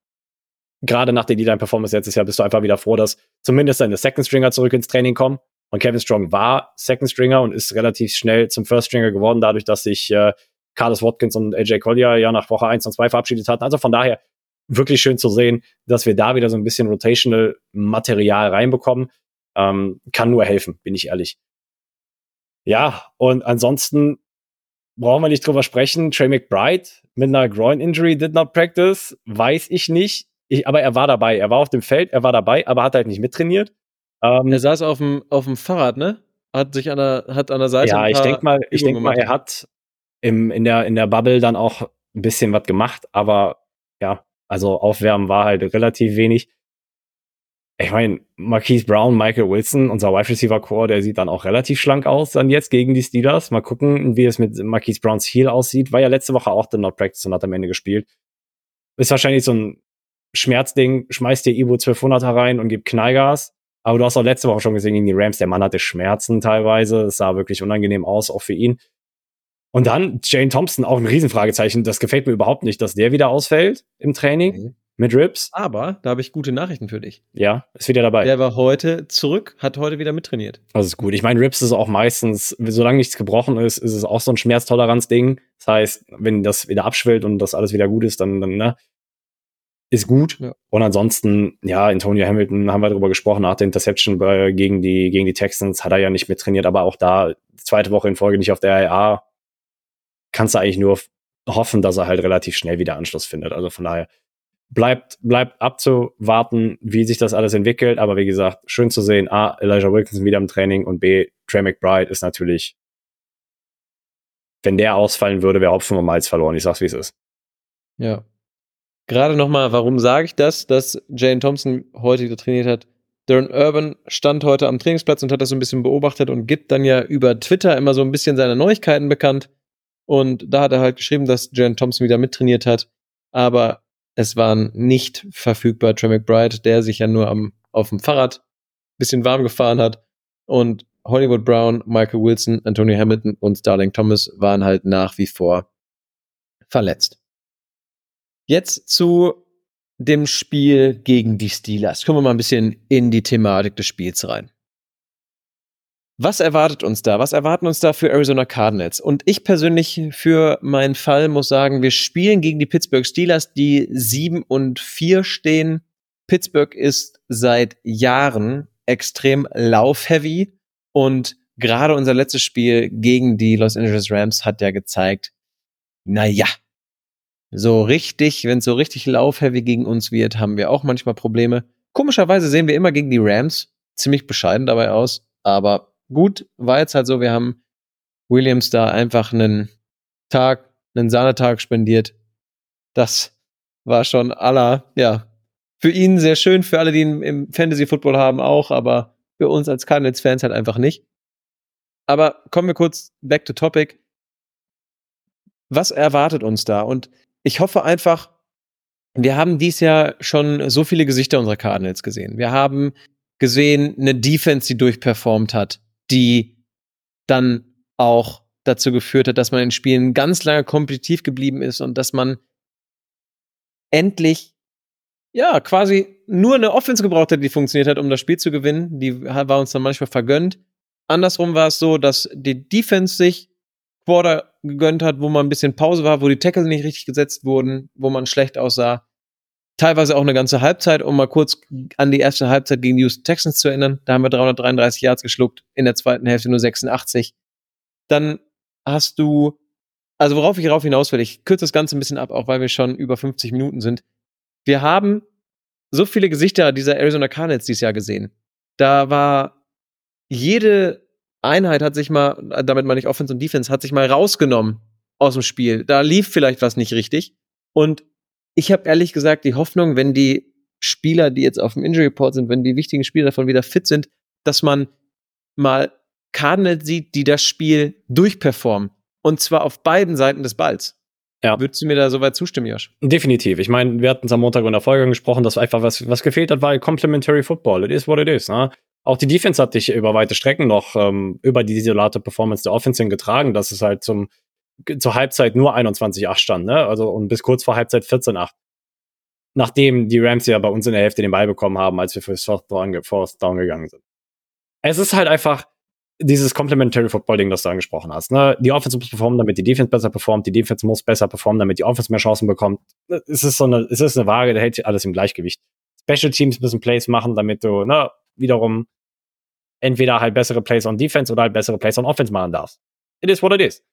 Gerade nach der D-Line-Performance letztes Jahr bist du einfach wieder froh, dass zumindest deine Second Stringer zurück ins Training kommen. Und Kevin Strong war Second Stringer und ist relativ schnell zum First Stringer geworden, dadurch, dass sich äh, Carlos Watkins und AJ Collier ja nach Woche 1 und 2 verabschiedet hatten. Also von daher wirklich schön zu sehen, dass wir da wieder so ein bisschen Rotational Material reinbekommen. Ähm, kann nur helfen, bin ich ehrlich. Ja, und ansonsten brauchen wir nicht drüber sprechen. Trey McBride mit einer Groin Injury did not practice, weiß ich nicht. Ich, aber er war dabei. Er war auf dem Feld, er war dabei, aber hat halt nicht mittrainiert. Ähm, er saß auf dem, auf dem Fahrrad, ne? Hat sich an der, hat an der Seite. Ja, ich denke mal, ich denke mal, er hat im, in der, in der Bubble dann auch ein bisschen was gemacht, aber ja, also Aufwärmen war halt relativ wenig. Ich meine, Marquise Brown, Michael Wilson, unser Wide Receiver Core, der sieht dann auch relativ schlank aus dann jetzt gegen die Steelers. Mal gucken, wie es mit Marquise Browns Heel aussieht. War ja letzte Woche auch der Not Practice und hat am Ende gespielt. Ist wahrscheinlich so ein Schmerzding. Schmeißt dir Ivo 1200 rein und gibt Knallgas. Aber du hast auch letzte Woche schon gesehen gegen die Rams, der Mann hatte Schmerzen teilweise. Es sah wirklich unangenehm aus, auch für ihn. Und dann Jane Thompson, auch ein Riesenfragezeichen. Das gefällt mir überhaupt nicht, dass der wieder ausfällt im Training mhm. Mit Rips. Aber da habe ich gute Nachrichten für dich. Ja, ist wieder dabei. Der war heute zurück, hat heute wieder mittrainiert. Das ist gut. Ich meine, Rips ist auch meistens, solange nichts gebrochen ist, ist es auch so ein Schmerztoleranz-Ding. Das heißt, wenn das wieder abschwillt und das alles wieder gut ist, dann, dann ne, ist gut. Ja. Und ansonsten, ja, Antonio Hamilton haben wir darüber gesprochen, nach der Interception bei, gegen die, gegen die Texans hat er ja nicht mittrainiert, aber auch da zweite Woche in Folge nicht auf der IA kannst du eigentlich nur hoffen, dass er halt relativ schnell wieder Anschluss findet. Also von daher bleibt, bleibt abzuwarten, wie sich das alles entwickelt. Aber wie gesagt, schön zu sehen, A, Elijah Wilkinson wieder im Training und B, Trey McBride ist natürlich, wenn der ausfallen würde, wäre Hopfen und Malz verloren. Ich sag's, wie es ist. Ja. Gerade nochmal, warum sage ich das, dass Jane Thompson heute wieder trainiert hat? Darren Urban stand heute am Trainingsplatz und hat das so ein bisschen beobachtet und gibt dann ja über Twitter immer so ein bisschen seine Neuigkeiten bekannt. Und da hat er halt geschrieben, dass Jan Thompson wieder mittrainiert hat. Aber es waren nicht verfügbar Trey McBride, der sich ja nur am, auf dem Fahrrad bisschen warm gefahren hat. Und Hollywood Brown, Michael Wilson, Antonio Hamilton und Starling Thomas waren halt nach wie vor verletzt. Jetzt zu dem Spiel gegen die Steelers. Kommen wir mal ein bisschen in die Thematik des Spiels rein. Was erwartet uns da? Was erwarten uns da für Arizona Cardinals? Und ich persönlich für meinen Fall muss sagen, wir spielen gegen die Pittsburgh Steelers, die sieben und vier stehen. Pittsburgh ist seit Jahren extrem laufheavy und gerade unser letztes Spiel gegen die Los Angeles Rams hat ja gezeigt, na ja, so richtig, wenn es so richtig laufheavy gegen uns wird, haben wir auch manchmal Probleme. Komischerweise sehen wir immer gegen die Rams ziemlich bescheiden dabei aus, aber gut, war jetzt halt so, wir haben Williams da einfach einen Tag, einen Sahnetag spendiert. Das war schon aller, ja, für ihn sehr schön, für alle, die ihn im Fantasy Football haben auch, aber für uns als Cardinals Fans halt einfach nicht. Aber kommen wir kurz back to topic. Was erwartet uns da? Und ich hoffe einfach, wir haben dies Jahr schon so viele Gesichter unserer Cardinals gesehen. Wir haben gesehen, eine Defense, die durchperformt hat die dann auch dazu geführt hat, dass man in Spielen ganz lange kompetitiv geblieben ist und dass man endlich ja quasi nur eine Offense gebraucht hat, die funktioniert hat, um das Spiel zu gewinnen. Die war uns dann manchmal vergönnt. Andersrum war es so, dass die Defense sich Quarter gegönnt hat, wo man ein bisschen Pause war, wo die Tackle nicht richtig gesetzt wurden, wo man schlecht aussah teilweise auch eine ganze Halbzeit, um mal kurz an die erste Halbzeit gegen die Houston Texans zu erinnern. Da haben wir 333 Yards geschluckt, in der zweiten Hälfte nur 86. Dann hast du, also worauf ich darauf hinaus will, ich kürze das Ganze ein bisschen ab, auch weil wir schon über 50 Minuten sind. Wir haben so viele Gesichter dieser Arizona Cardinals dieses Jahr gesehen. Da war jede Einheit hat sich mal, damit meine ich Offense und Defense, hat sich mal rausgenommen aus dem Spiel. Da lief vielleicht was nicht richtig. Und ich habe ehrlich gesagt die Hoffnung, wenn die Spieler, die jetzt auf dem Injury Report sind, wenn die wichtigen Spieler davon wieder fit sind, dass man mal Cardinals sieht, die das Spiel durchperformen. Und zwar auf beiden Seiten des Balls. Ja. Würdest du mir da soweit zustimmen, Josh? Definitiv. Ich meine, wir hatten es am Montag in der Folge gesprochen, dass einfach was, was gefehlt hat, war Complementary Football. It is what it is. Ne? Auch die Defense hat dich über weite Strecken noch ähm, über die isolate Performance der Offense getragen, dass es halt zum, zur Halbzeit nur 21-8 stand, ne? Also und bis kurz vor Halbzeit 14-8. Nachdem die Rams ja bei uns in der Hälfte den Ball bekommen haben, als wir für Fourth Down, Fourth Down gegangen sind. Es ist halt einfach, dieses Complementary Football-Ding, das du angesprochen hast. Ne? Die Offense muss performen, damit die Defense besser performt. Die Defense muss besser performen, damit die Offense mehr Chancen bekommt. Es ist so eine, es ist eine Waage, da hält sich alles im Gleichgewicht. Special Teams müssen Plays machen, damit du, ne, wiederum entweder halt bessere Plays on Defense oder halt bessere Plays on Offense machen darfst. It is what it is.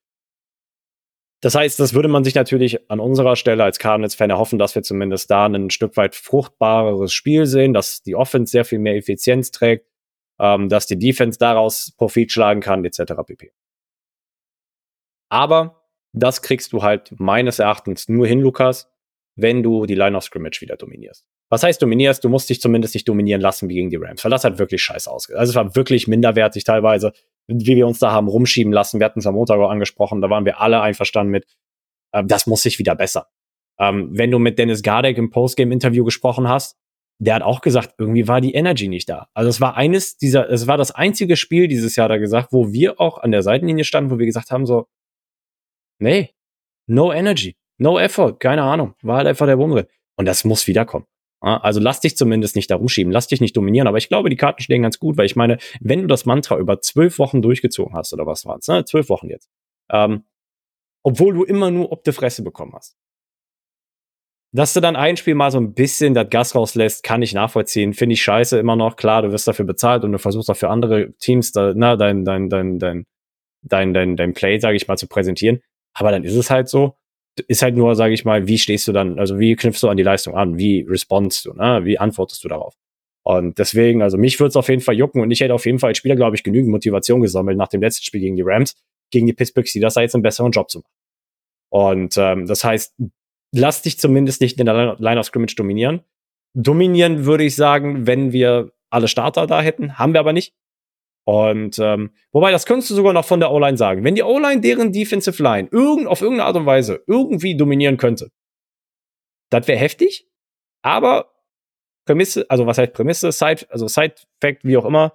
Das heißt, das würde man sich natürlich an unserer Stelle als Cardinals-Fan erhoffen, dass wir zumindest da ein Stück weit fruchtbareres Spiel sehen, dass die Offense sehr viel mehr Effizienz trägt, ähm, dass die Defense daraus Profit schlagen kann, etc. pp. Aber das kriegst du halt meines Erachtens nur hin, Lukas, wenn du die Line of Scrimmage wieder dominierst. Was heißt dominierst? Du musst dich zumindest nicht dominieren lassen wie gegen die Rams, weil das hat wirklich scheiße ausgesehen. Also es war wirklich minderwertig teilweise, wie wir uns da haben rumschieben lassen. Wir hatten es am Montag auch angesprochen, da waren wir alle einverstanden mit, äh, das muss sich wieder besser. Ähm, wenn du mit Dennis Gardek im Postgame-Interview gesprochen hast, der hat auch gesagt, irgendwie war die Energy nicht da. Also es war eines dieser, es war das einzige Spiel dieses Jahr, da gesagt, wo wir auch an der Seitenlinie standen, wo wir gesagt haben, so, nee, no energy, no effort, keine Ahnung, war halt einfach der Wurm. Und das muss wiederkommen. Also lass dich zumindest nicht da rumschieben, lass dich nicht dominieren. Aber ich glaube, die Karten stehen ganz gut, weil ich meine, wenn du das Mantra über zwölf Wochen durchgezogen hast, oder was war's, ne? Zwölf Wochen jetzt, ähm, obwohl du immer nur ob de Fresse bekommen hast, dass du dann ein Spiel mal so ein bisschen das Gas rauslässt, kann ich nachvollziehen. Finde ich scheiße immer noch. Klar, du wirst dafür bezahlt und du versuchst auch für andere Teams da, na, dein, dein, dein, dein, dein, dein, dein Play, sage ich mal, zu präsentieren. Aber dann ist es halt so. Ist halt nur, sage ich mal, wie stehst du dann, also wie knüpfst du an die Leistung an? Wie respondst du? Ne? Wie antwortest du darauf? Und deswegen, also mich würde es auf jeden Fall jucken und ich hätte auf jeden Fall als Spieler, glaube ich, genügend Motivation gesammelt nach dem letzten Spiel gegen die Rams, gegen die Pittsburgh Steelers da jetzt einen besseren Job zu machen. Und ähm, das heißt, lass dich zumindest nicht in der Line of Scrimmage dominieren. Dominieren würde ich sagen, wenn wir alle Starter da hätten, haben wir aber nicht. Und ähm, wobei, das könntest du sogar noch von der O-Line sagen. Wenn die O-Line deren Defensive Line irgend, auf irgendeine Art und Weise irgendwie dominieren könnte, das wäre heftig. Aber Prämisse, also was heißt Prämisse, Side, also Side-Fact, wie auch immer,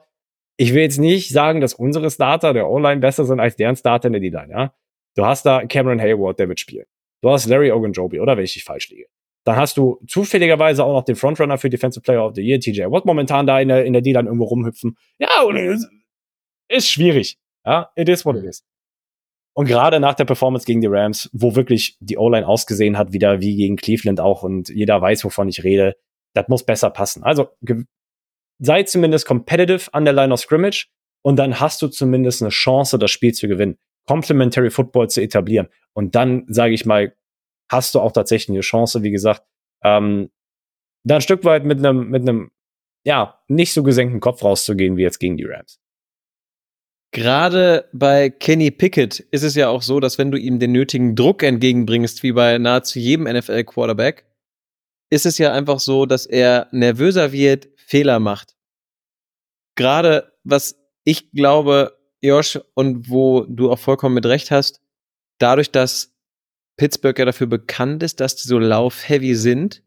ich will jetzt nicht sagen, dass unsere Starter der O-Line besser sind als deren Starter in der D-Line, ja. Du hast da Cameron Hayward, der wird spielen. Du hast Larry Ogunjobi, oder wenn ich dich falsch liege. Dann hast du zufälligerweise auch noch den Frontrunner für Defensive Player of the Year, TJ Watt, momentan da in der, in der D-Line irgendwo rumhüpfen. Ja, und ist, schwierig. Ja, it is what it is. Und gerade nach der Performance gegen die Rams, wo wirklich die O-Line ausgesehen hat, wieder wie gegen Cleveland auch und jeder weiß, wovon ich rede, das muss besser passen. Also sei zumindest competitive an der Line of Scrimmage und dann hast du zumindest eine Chance, das Spiel zu gewinnen. Complementary Football zu etablieren. Und dann, sage ich mal, hast du auch tatsächlich eine Chance, wie gesagt, ähm, da ein Stück weit mit einem, mit einem, ja, nicht so gesenkten Kopf rauszugehen wie jetzt gegen die Rams. Gerade bei Kenny Pickett ist es ja auch so, dass wenn du ihm den nötigen Druck entgegenbringst, wie bei nahezu jedem NFL-Quarterback, ist es ja einfach so, dass er nervöser wird, Fehler macht. Gerade was ich glaube, Josh, und wo du auch vollkommen mit Recht hast, dadurch, dass Pittsburgh ja dafür bekannt ist, dass die so lauf-heavy sind,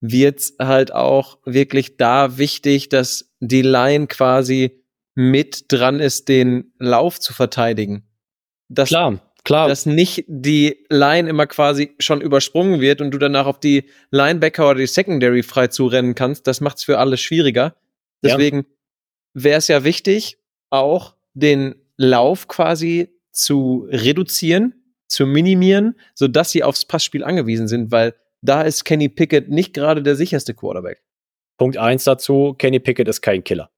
wird's halt auch wirklich da wichtig, dass die Line quasi mit dran ist, den Lauf zu verteidigen. Dass, klar, klar. Dass nicht die Line immer quasi schon übersprungen wird und du danach auf die Linebacker oder die Secondary frei zurennen kannst. Das macht's für alle schwieriger. Deswegen ja. wäre es ja wichtig, auch den Lauf quasi zu reduzieren, zu minimieren, sodass sie aufs Passspiel angewiesen sind, weil da ist Kenny Pickett nicht gerade der sicherste Quarterback. Punkt eins dazu, Kenny Pickett ist kein Killer.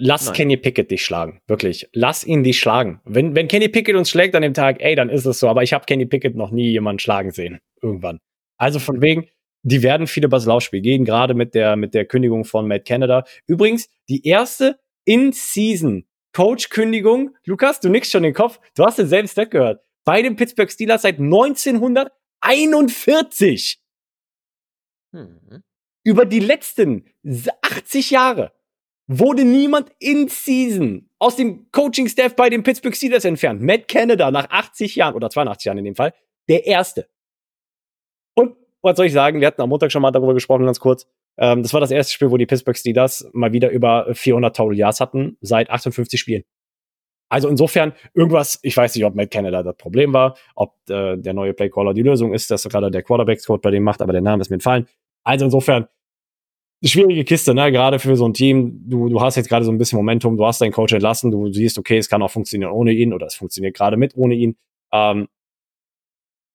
Lass Nein. Kenny Pickett dich schlagen, wirklich. Lass ihn dich schlagen. Wenn, wenn Kenny Pickett uns schlägt an dem Tag, ey, dann ist es so. Aber ich habe Kenny Pickett noch nie jemanden schlagen sehen. Irgendwann. Also von wegen, die werden viele übers Laufspiel gehen, gerade mit der, mit der Kündigung von Matt Canada. Übrigens, die erste In-Season Coach-Kündigung. Lukas, du nickst schon den Kopf. Du hast denselben Stat gehört. Bei den Pittsburgh Steelers seit 1941. Hm. Über die letzten 80 Jahre wurde niemand in Season aus dem Coaching-Staff bei den Pittsburgh Steelers entfernt. Matt Canada nach 80 Jahren oder 82 Jahren in dem Fall, der Erste. Und was soll ich sagen? Wir hatten am Montag schon mal darüber gesprochen, ganz kurz. Ähm, das war das erste Spiel, wo die Pittsburgh Steelers mal wieder über 400 Total Yards hatten seit 58 Spielen. Also insofern irgendwas, ich weiß nicht, ob Matt Canada das Problem war, ob äh, der neue Playcaller die Lösung ist, dass gerade der Quarterback-Code bei dem macht, aber der Name ist mir entfallen. Also insofern, schwierige Kiste, ne? Gerade für so ein Team. Du, du hast jetzt gerade so ein bisschen Momentum, du hast deinen Coach entlassen, du siehst, okay, es kann auch funktionieren ohne ihn oder es funktioniert gerade mit ohne ihn. Ähm,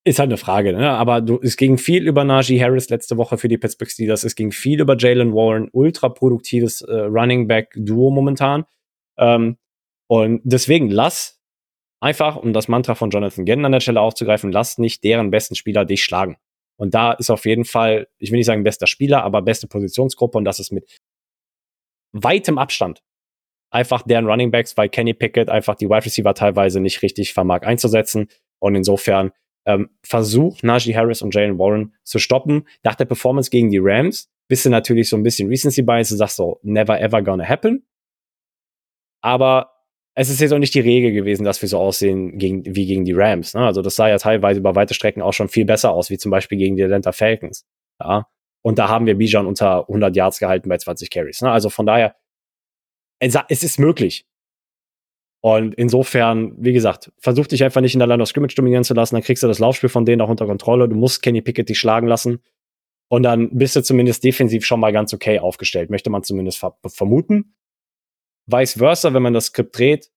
ist halt eine Frage, ne? Aber du, es ging viel über Najee Harris letzte Woche für die Pittsburgh Steelers. Es ging viel über Jalen Warren, ultra produktives äh, Running Back Duo momentan. Ähm, und deswegen lass einfach, um das Mantra von Jonathan Gannon an der Stelle aufzugreifen, lass nicht deren besten Spieler dich schlagen. Und da ist auf jeden Fall, ich will nicht sagen bester Spieler, aber beste Positionsgruppe und das ist mit weitem Abstand einfach deren Running Backs, weil Kenny Pickett einfach die Wide Receiver teilweise nicht richtig vermag einzusetzen. Und insofern ähm, Versuch, Najee Harris und Jalen Warren zu stoppen. Nach der Performance gegen die Rams bist du natürlich so ein bisschen Recency Bias, du sagst so, never ever gonna happen. Aber es ist jetzt auch nicht die Regel gewesen, dass wir so aussehen gegen, wie gegen die Rams. Ne? Also das sah ja teilweise über weite Strecken auch schon viel besser aus, wie zum Beispiel gegen die Atlanta Falcons. Ja? Und da haben wir Bijan unter 100 Yards gehalten bei 20 Carries. Ne? Also von daher, es ist möglich. Und insofern, wie gesagt, versuch dich einfach nicht in der Line of Scrimmage dominieren zu lassen, dann kriegst du das Laufspiel von denen auch unter Kontrolle. Du musst Kenny Pickett dich schlagen lassen. Und dann bist du zumindest defensiv schon mal ganz okay aufgestellt, möchte man zumindest ver vermuten. Vice versa, wenn man das Skript dreht.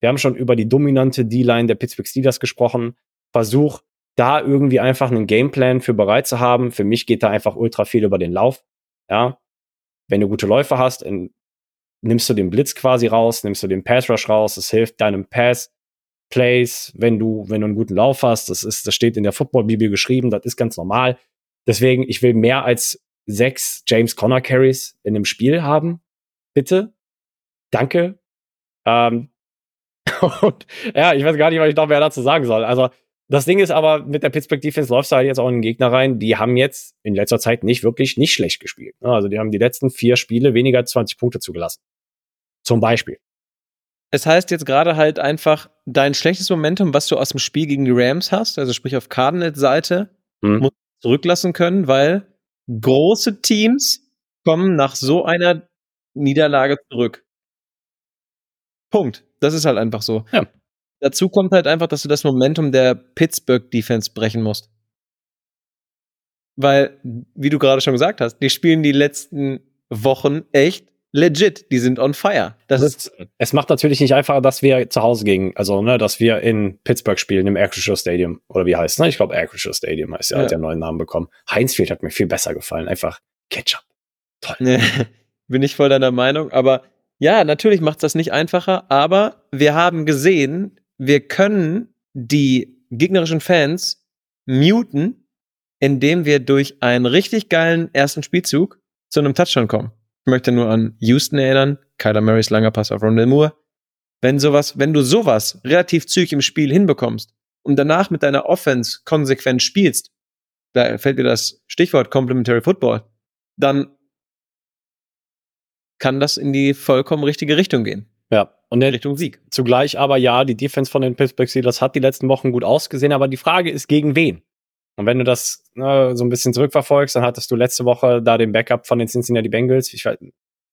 Wir haben schon über die dominante D-Line der Pittsburgh Steelers gesprochen. Versuch, da irgendwie einfach einen Gameplan für bereit zu haben. Für mich geht da einfach ultra viel über den Lauf. Ja. Wenn du gute Läufe hast, in, nimmst du den Blitz quasi raus, nimmst du den Pass Rush raus. Es hilft deinem Pass Plays, wenn du, wenn du einen guten Lauf hast. Das ist, das steht in der Football-Bibel geschrieben. Das ist ganz normal. Deswegen, ich will mehr als sechs James Conner Carries in einem Spiel haben. Bitte danke. Ähm, und ja, ich weiß gar nicht, was ich noch mehr dazu sagen soll. Also, das Ding ist aber, mit der Pittsburgh Defense läufst du halt jetzt auch in den Gegner rein. Die haben jetzt in letzter Zeit nicht wirklich nicht schlecht gespielt. Also, die haben die letzten vier Spiele weniger als 20 Punkte zugelassen. Zum Beispiel. Es heißt jetzt gerade halt einfach, dein schlechtes Momentum, was du aus dem Spiel gegen die Rams hast, also sprich auf Cardinals-Seite, hm. musst du zurücklassen können, weil große Teams kommen nach so einer Niederlage zurück. Punkt. Das ist halt einfach so. Ja. Dazu kommt halt einfach, dass du das Momentum der Pittsburgh Defense brechen musst. Weil, wie du gerade schon gesagt hast, die spielen die letzten Wochen echt legit. Die sind on fire. Das ist es macht natürlich nicht einfacher, dass wir zu Hause gingen, also ne, dass wir in Pittsburgh spielen, im Acrisure Stadium oder wie heißt es? Ne? Ich glaube Acrisure Stadium heißt ja, ja. hat ja einen neuen Namen bekommen. Heinzfield hat mir viel besser gefallen, einfach Ketchup. Toll. Bin ich voll deiner Meinung, aber ja, natürlich macht das nicht einfacher, aber wir haben gesehen, wir können die gegnerischen Fans muten, indem wir durch einen richtig geilen ersten Spielzug zu einem Touchdown kommen. Ich möchte nur an Houston erinnern, Kyler Murrays langer Pass auf Rondell Moore. Wenn sowas, wenn du sowas relativ zügig im Spiel hinbekommst und danach mit deiner Offense konsequent spielst, da fällt dir das Stichwort Complementary Football, dann kann das in die vollkommen richtige Richtung gehen. Ja, und in Richtung Sieg. Zugleich aber ja, die Defense von den Pittsburgh Steelers hat die letzten Wochen gut ausgesehen, aber die Frage ist, gegen wen? Und wenn du das ne, so ein bisschen zurückverfolgst, dann hattest du letzte Woche da den Backup von den Cincinnati Bengals. Ich weiß,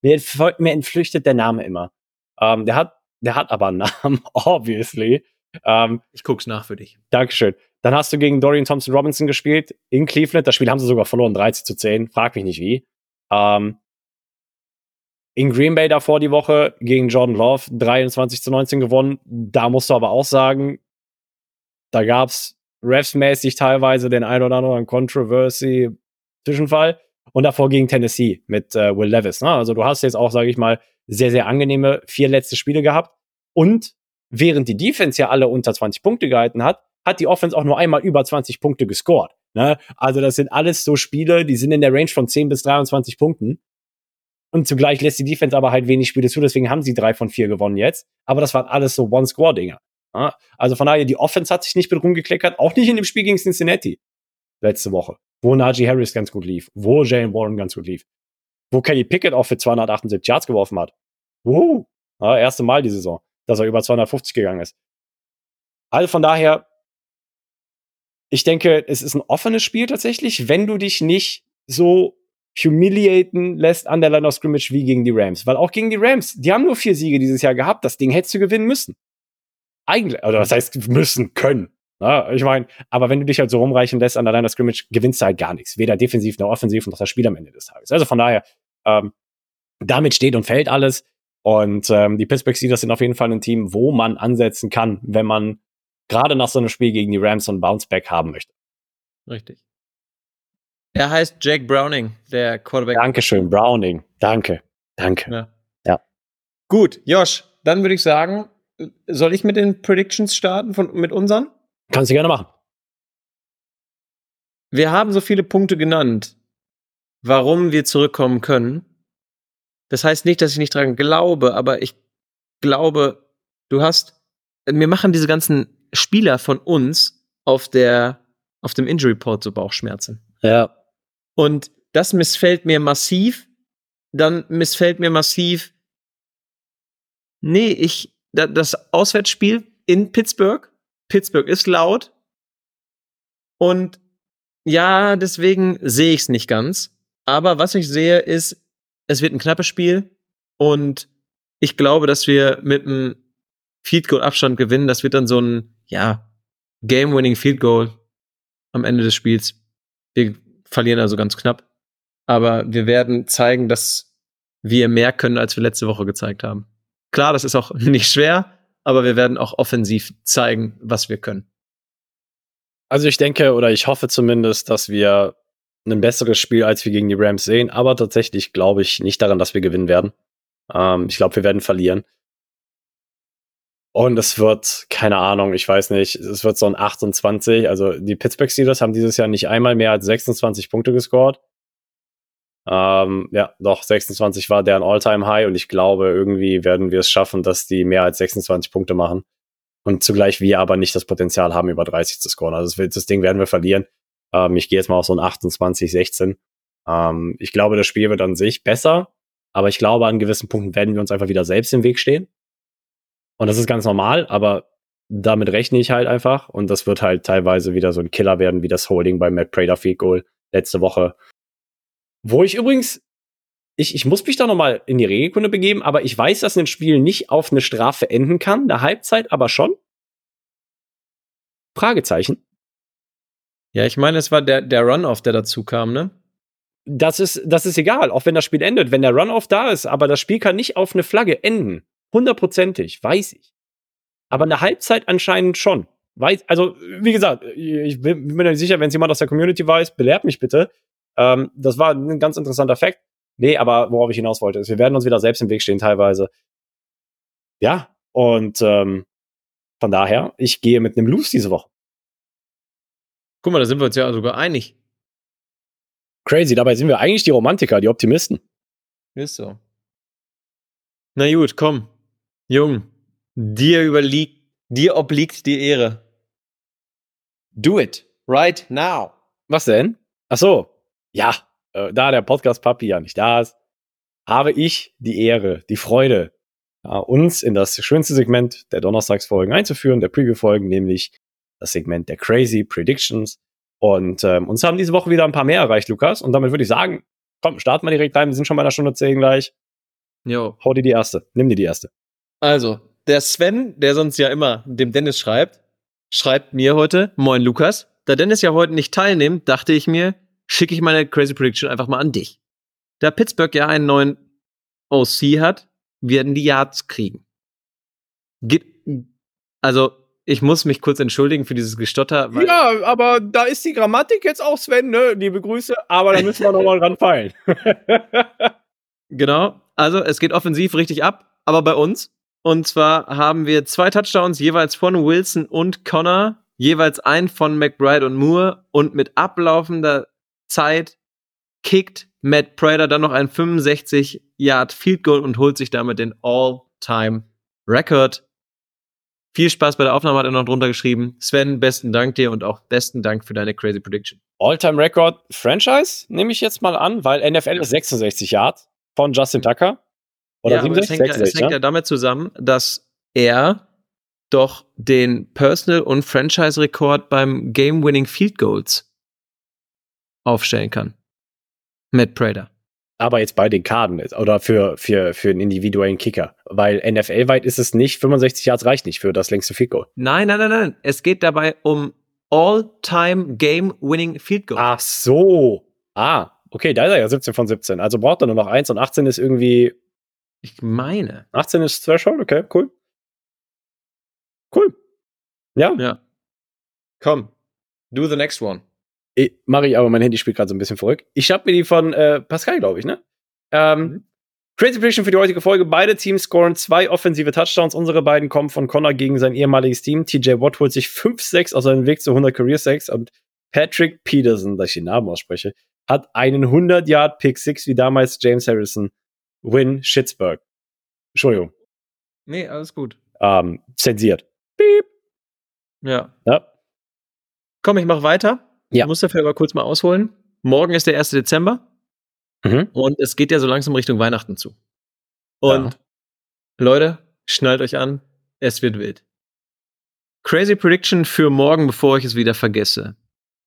mir, mir entflüchtet der Name immer. Ähm, der hat, der hat aber einen Namen, obviously. Ähm, ich guck's nach für dich. Dankeschön. Dann hast du gegen Dorian Thompson Robinson gespielt in Cleveland. Das Spiel haben sie sogar verloren, 13 zu 10. Frag mich nicht wie. Ähm, in Green Bay davor die Woche gegen Jordan Love 23 zu 19 gewonnen. Da musst du aber auch sagen, da gab's refsmäßig teilweise den ein oder anderen Controversy Zwischenfall. Und davor gegen Tennessee mit äh, Will Levis. Ne? Also du hast jetzt auch, sage ich mal, sehr, sehr angenehme vier letzte Spiele gehabt. Und während die Defense ja alle unter 20 Punkte gehalten hat, hat die Offense auch nur einmal über 20 Punkte gescored. Ne? Also das sind alles so Spiele, die sind in der Range von 10 bis 23 Punkten. Und zugleich lässt die Defense aber halt wenig Spiele zu, deswegen haben sie drei von vier gewonnen jetzt. Aber das waren alles so One-Score-Dinger. Ja? Also von daher, die Offense hat sich nicht mit rumgekleckert, auch nicht in dem Spiel gegen Cincinnati letzte Woche, wo Najee Harris ganz gut lief, wo Jalen Warren ganz gut lief, wo Kenny Pickett auch für 278 Yards geworfen hat. Wow. Ja, erste Mal die Saison, dass er über 250 gegangen ist. Also von daher, ich denke, es ist ein offenes Spiel tatsächlich, wenn du dich nicht so humiliaten lässt an der Line of Scrimmage wie gegen die Rams. Weil auch gegen die Rams, die haben nur vier Siege dieses Jahr gehabt. Das Ding hättest du gewinnen müssen. Eigentlich, oder was heißt müssen, können. Ja, ich meine, aber wenn du dich halt so rumreichen lässt an der Line of Scrimmage, gewinnst du halt gar nichts. Weder defensiv noch offensiv und auch das Spiel am Ende des Tages. Also von daher, ähm, damit steht und fällt alles. Und ähm, die Pittsburgh Steelers sind auf jeden Fall ein Team, wo man ansetzen kann, wenn man gerade nach so einem Spiel gegen die Rams so ein Bounceback haben möchte. Richtig. Er heißt Jake Browning, der Quarterback. Dankeschön, Browning. Danke. Danke. Ja. Ja. Gut, Josh, dann würde ich sagen, soll ich mit den Predictions starten von, mit unseren? Kannst du gerne machen. Wir haben so viele Punkte genannt, warum wir zurückkommen können. Das heißt nicht, dass ich nicht dran glaube, aber ich glaube, du hast, wir machen diese ganzen Spieler von uns auf der, auf dem Injury Report so Bauchschmerzen. Ja. Und das missfällt mir massiv. Dann missfällt mir massiv, nee, ich, da, das Auswärtsspiel in Pittsburgh. Pittsburgh ist laut. Und ja, deswegen sehe ich es nicht ganz. Aber was ich sehe, ist, es wird ein knappes Spiel. Und ich glaube, dass wir mit einem Field Goal Abstand gewinnen. Das wird dann so ein, ja, Game-winning Field Goal am Ende des Spiels. Wir verlieren also ganz knapp. Aber wir werden zeigen, dass wir mehr können, als wir letzte Woche gezeigt haben. Klar, das ist auch nicht schwer, aber wir werden auch offensiv zeigen, was wir können. Also ich denke oder ich hoffe zumindest, dass wir ein besseres Spiel als wir gegen die Rams sehen, aber tatsächlich glaube ich nicht daran, dass wir gewinnen werden. Ähm, ich glaube, wir werden verlieren. Und es wird, keine Ahnung, ich weiß nicht, es wird so ein 28. Also die Pittsburgh Steelers haben dieses Jahr nicht einmal mehr als 26 Punkte gescored. Ähm, ja, doch, 26 war deren All-Time-High und ich glaube, irgendwie werden wir es schaffen, dass die mehr als 26 Punkte machen. Und zugleich wir aber nicht das Potenzial haben, über 30 zu scoren. Also das, das Ding werden wir verlieren. Ähm, ich gehe jetzt mal auf so ein 28, 16. Ähm, ich glaube, das Spiel wird an sich besser, aber ich glaube, an gewissen Punkten werden wir uns einfach wieder selbst im Weg stehen. Und das ist ganz normal, aber damit rechne ich halt einfach. Und das wird halt teilweise wieder so ein Killer werden, wie das Holding bei Matt Prater Field Goal letzte Woche. Wo ich übrigens, ich, ich muss mich da nochmal in die Regelkunde begeben, aber ich weiß, dass ein Spiel nicht auf eine Strafe enden kann, eine Halbzeit aber schon. Fragezeichen. Ja, ich meine, es war der, der Run-Off, der dazu kam, ne? Das ist, das ist egal, auch wenn das Spiel endet. Wenn der Run-Off da ist, aber das Spiel kann nicht auf eine Flagge enden. Hundertprozentig, weiß ich. Aber eine Halbzeit anscheinend schon. Weiß, also, wie gesagt, ich bin, mir nicht sicher, wenn es jemand aus der Community weiß, belehrt mich bitte. Ähm, das war ein ganz interessanter Fakt. Nee, aber worauf ich hinaus wollte, ist, wir werden uns wieder selbst im Weg stehen teilweise. Ja, und ähm, von daher, ich gehe mit einem Lose diese Woche. Guck mal, da sind wir uns ja sogar einig. Crazy, dabei sind wir eigentlich die Romantiker, die Optimisten. Ist so. Na gut, komm. Jung, dir überliegt, dir obliegt die Ehre. Do it. Right now. Was denn? Ach so. Ja, äh, da der Podcast-Papi ja nicht da ist, habe ich die Ehre, die Freude, ja, uns in das schönste Segment der Donnerstagsfolgen einzuführen, der Preview-Folgen, nämlich das Segment der Crazy Predictions. Und ähm, uns haben diese Woche wieder ein paar mehr erreicht, Lukas. Und damit würde ich sagen, komm, starten wir direkt rein. Wir sind schon bei einer Stunde 10 gleich. Jo. Hau dir die erste. Nimm dir die erste. Also, der Sven, der sonst ja immer dem Dennis schreibt, schreibt mir heute, moin Lukas. Da Dennis ja heute nicht teilnimmt, dachte ich mir, schicke ich meine Crazy Prediction einfach mal an dich. Da Pittsburgh ja einen neuen OC hat, werden die Yards kriegen. Ge also, ich muss mich kurz entschuldigen für dieses Gestotter. Weil ja, aber da ist die Grammatik jetzt auch, Sven, ne? Liebe Grüße, aber da müssen wir nochmal dran feilen. genau. Also, es geht offensiv richtig ab, aber bei uns. Und zwar haben wir zwei Touchdowns jeweils von Wilson und Connor, jeweils einen von McBride und Moore und mit ablaufender Zeit kickt Matt Prater dann noch ein 65 Yard Field Goal und holt sich damit den All-Time Record. Viel Spaß bei der Aufnahme hat er noch drunter geschrieben. Sven, besten Dank dir und auch besten Dank für deine crazy Prediction. All-Time Record Franchise nehme ich jetzt mal an, weil NFL ist 66 Yards von Justin Tucker. Oder ja, aber es 67? hängt, ja, es 66, hängt ja? damit zusammen, dass er doch den Personal- und Franchise-Rekord beim Game-Winning Field Goals aufstellen kann. Matt Prater. Aber jetzt bei den Karten oder für, für, für einen individuellen Kicker. Weil NFL-weit ist es nicht, 65 Yards reicht nicht für das längste Field Goal. Nein, nein, nein, nein. Es geht dabei um All-Time Game-Winning Field Goal. Ach so. Ah, okay, da ist er ja 17 von 17. Also braucht er nur noch eins und 18 ist irgendwie. Ich meine. 18 ist Threshold, okay, cool. Cool. Ja, Ja. Komm. Do the next one. ich, mach ich, aber mein Handy spielt gerade so ein bisschen verrückt. Ich hab mir die von äh, Pascal, glaube ich, ne? Ähm, Mhm. Crazy Prediction für die heutige Folge. Beide Teams scoren zwei offensive Touchdowns. Unsere beiden kommen von Connor gegen sein ehemaliges Team. TJ Watt holt sich 5-6 aus seinem Weg zu 100 Career 6 und Patrick Peterson, dass ich den Namen ausspreche, hat einen 100 Yard Pick 6 wie damals James Harrison. Win Schittsburg. Entschuldigung, Nee, alles gut. ähm, zensiert. Piep. Ja. Ja. Komm, ich mach weiter. Ja. Ich muss dafür aber kurz mal ausholen. Morgen ist der 1. Dezember Mhm. und es geht ja so langsam Richtung Weihnachten zu. Und Leute, schnallt euch an, es wird wild. Crazy Prediction für morgen, bevor ich es wieder vergesse.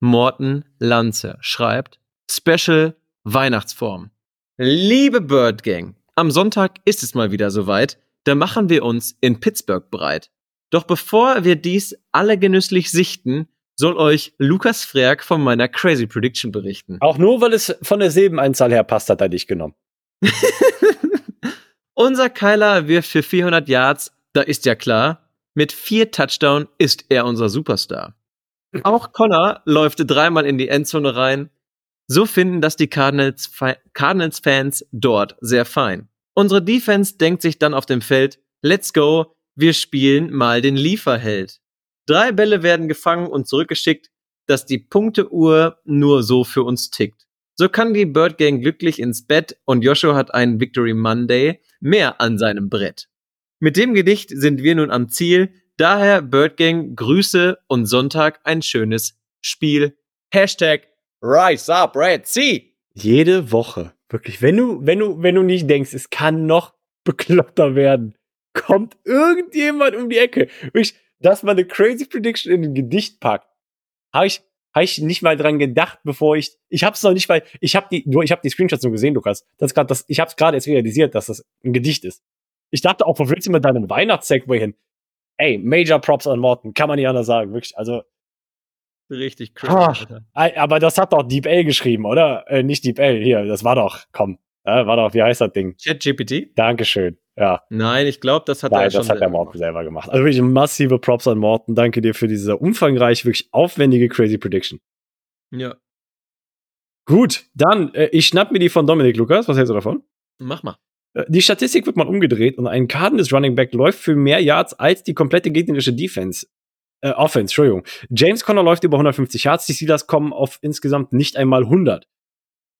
Morten Lanze schreibt Special Weihnachtsform. Liebe Bird Gang, am Sonntag ist es mal wieder soweit. Da machen wir uns in Pittsburgh bereit. Doch bevor wir dies alle genüsslich sichten, soll euch Lukas Frerk von meiner Crazy Prediction berichten. Auch nur, weil es von der Silbenanzahl her passt, hat er dich genommen. Unser Kyler wirft für 400 Yards, da ist ja klar, mit vier Touchdown ist er unser Superstar. Auch Connor läuft dreimal in die Endzone rein. So finden das die Cardinals- Cardinals-Fans dort sehr fein. Unsere Defense denkt sich dann auf dem Feld, let's go, wir spielen mal den Lieferheld. Drei Bälle werden gefangen und zurückgeschickt, dass die Punkteuhr nur so für uns tickt. So kann die Bird Gang glücklich ins Bett und Joshua hat einen Victory Monday mehr an seinem Brett. Mit dem Gedicht sind wir nun am Ziel. Daher Bird Gang Grüße und Sonntag ein schönes Spiel. Hashtag Rise Up Red Sea. Jede Woche. Wirklich. Wenn du, wenn du, wenn du nicht denkst, es kann noch bekloppter werden, kommt irgendjemand um die Ecke. Wirklich, dass man eine Crazy Prediction in ein Gedicht packt. Habe ich, hab ich nicht mal dran gedacht, bevor ich. Ich hab's noch nicht mal. Ich habe die, nur ich habe die Screenshots nur gesehen, Lukas. Das ist grad das. Ich habe es gerade erst realisiert, dass das ein Gedicht ist. Ich dachte auch, wo willst du mit deinem Weihnachts-Segway hin? Ey, Major Props an Morten, kann man nicht anders sagen, wirklich. Also, Richtig Ah. crazy. Alter. Ei, aber das hat doch Deep L geschrieben, oder? Äh, nicht Deep L, hier, das war doch, komm. Ja, war doch, wie heißt das Ding? ChatGPT? Dankeschön. Ja, Nein, ich glaube, das hat nein, er das schon hat der Morten selber gemacht. Also wirklich massive Props an Morten. Danke dir für diese umfangreich, wirklich aufwendige Crazy Prediction. Ja, Gut, dann, äh, ich schnapp mir die von Dominik Lukas. Was hältst du davon? mach mal. Äh, Die Statistik wird mal umgedreht und ein Cardinals Running Back läuft für mehr Yards als die komplette gegnerische Defense. Äh, Offense, Entschuldigung. James Conner läuft über 150 Yards, die Steelers kommen auf insgesamt nicht einmal 100.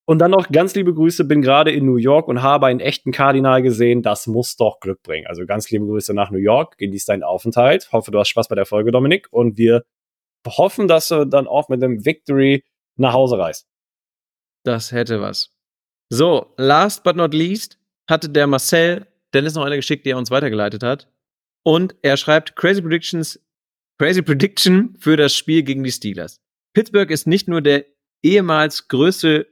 Und dann noch ganz liebe Grüße, bin gerade in New York und habe einen echten Kardinal gesehen. Das muss doch Glück bringen. Also ganz liebe Grüße nach New York. Genieß deinen Aufenthalt. Hoffe, du hast Spaß bei der Folge, Dominik. Und wir hoffen, dass du dann auch mit dem Victory nach Hause reist. Das hätte was. So, last but not least hatte der Marcel Dennis noch eine geschickt, die er uns weitergeleitet hat. Und er schreibt Crazy Predictions, Crazy Prediction für das Spiel gegen die Steelers. Pittsburgh ist nicht nur der ehemals größte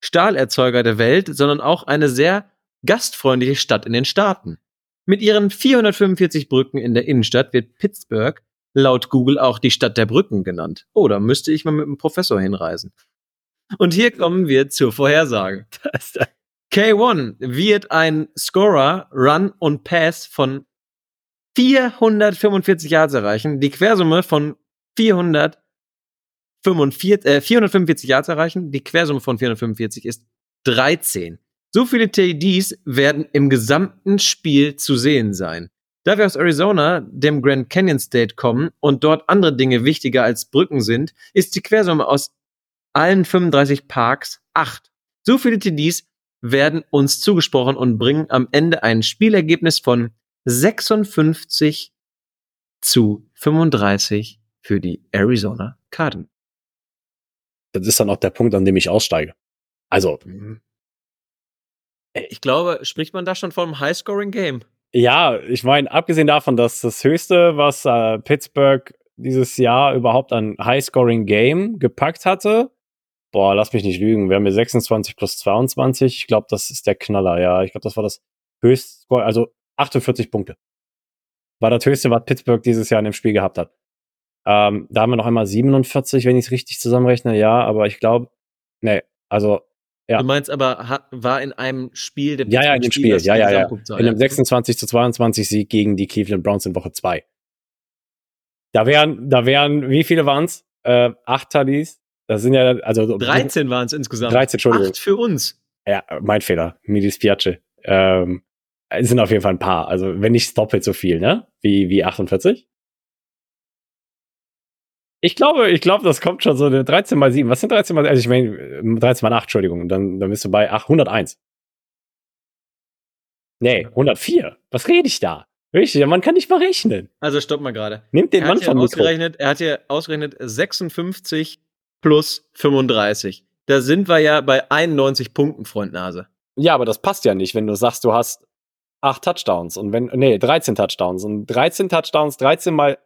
Stahlerzeuger der Welt, sondern auch eine sehr gastfreundliche Stadt in den Staaten. Mit ihren 445 Brücken in der Innenstadt wird Pittsburgh laut Google auch die Stadt der Brücken genannt. Oh, da müsste ich mal mit einem Professor hinreisen. Und hier kommen wir zur Vorhersage. K1 wird ein Scorer, Run und Pass von 445 Yards erreichen, die Quersumme von 445, äh, 445 Yards erreichen, die Quersumme von 445 ist 13. So viele TDs werden im gesamten Spiel zu sehen sein. Da wir aus Arizona, dem Grand Canyon State kommen und dort andere Dinge wichtiger als Brücken sind, ist die Quersumme aus allen 35 Parks 8. So viele TDs werden uns zugesprochen und bringen am Ende ein Spielergebnis von 56 zu 35 für die Arizona Cardinals. Das ist dann auch der Punkt, an dem ich aussteige. Also, Ich glaube, spricht man da schon vom High-Scoring-Game? Ja, ich meine, abgesehen davon, dass das höchste, was äh, Pittsburgh dieses Jahr überhaupt an High-Scoring-Game gepackt hatte, boah, lass mich nicht lügen, wir haben hier 26 plus 22. Ich glaube, das ist der Knaller, ja. Ich glaube, das war das höchste, also 48 Punkte. War das höchste, was Pittsburgh dieses Jahr in dem Spiel gehabt hat. Ähm, da haben wir noch einmal 47, wenn ich es richtig zusammenrechne, ja, aber ich glaube, nee, also ja. Du meinst aber, hat, war in einem Spiel der Ja, ja, in dem Spiel, das ja, ja, ja. In einem 26 zu 22 Sieg gegen die Cleveland Browns in Woche 2. Da wären, da wären, wie viele waren's? Äh, acht Tallies. Das sind ja, also 13 waren es insgesamt. 13, Entschuldigung. Acht für uns. Ja, mein Fehler. Mi dispiace. Ähm, es sind auf jeden Fall ein paar. Also, wenn nicht doppelt so viel, ne? Wie, wie 48. Ich glaube, ich glaube, das kommt schon so eine 13 mal 7. Was sind 13 mal, also ich meine, 13 mal 8, Entschuldigung. Dann, dann bist du bei 801. Nee, 104. Was rede ich da? Richtig, Mann kann nicht mal rechnen. Also stopp mal gerade. Nimmt den Er Mann hat, hier vom Mikro. ausgerechnet, er hat hier ausgerechnet 56 plus 35. Da sind wir ja bei 91 Punkten, Freund Nase. Ja, aber das passt ja nicht, wenn du sagst, du hast acht Touchdowns und wenn, nee, 13 Touchdowns und 13 Touchdowns, 13 mal,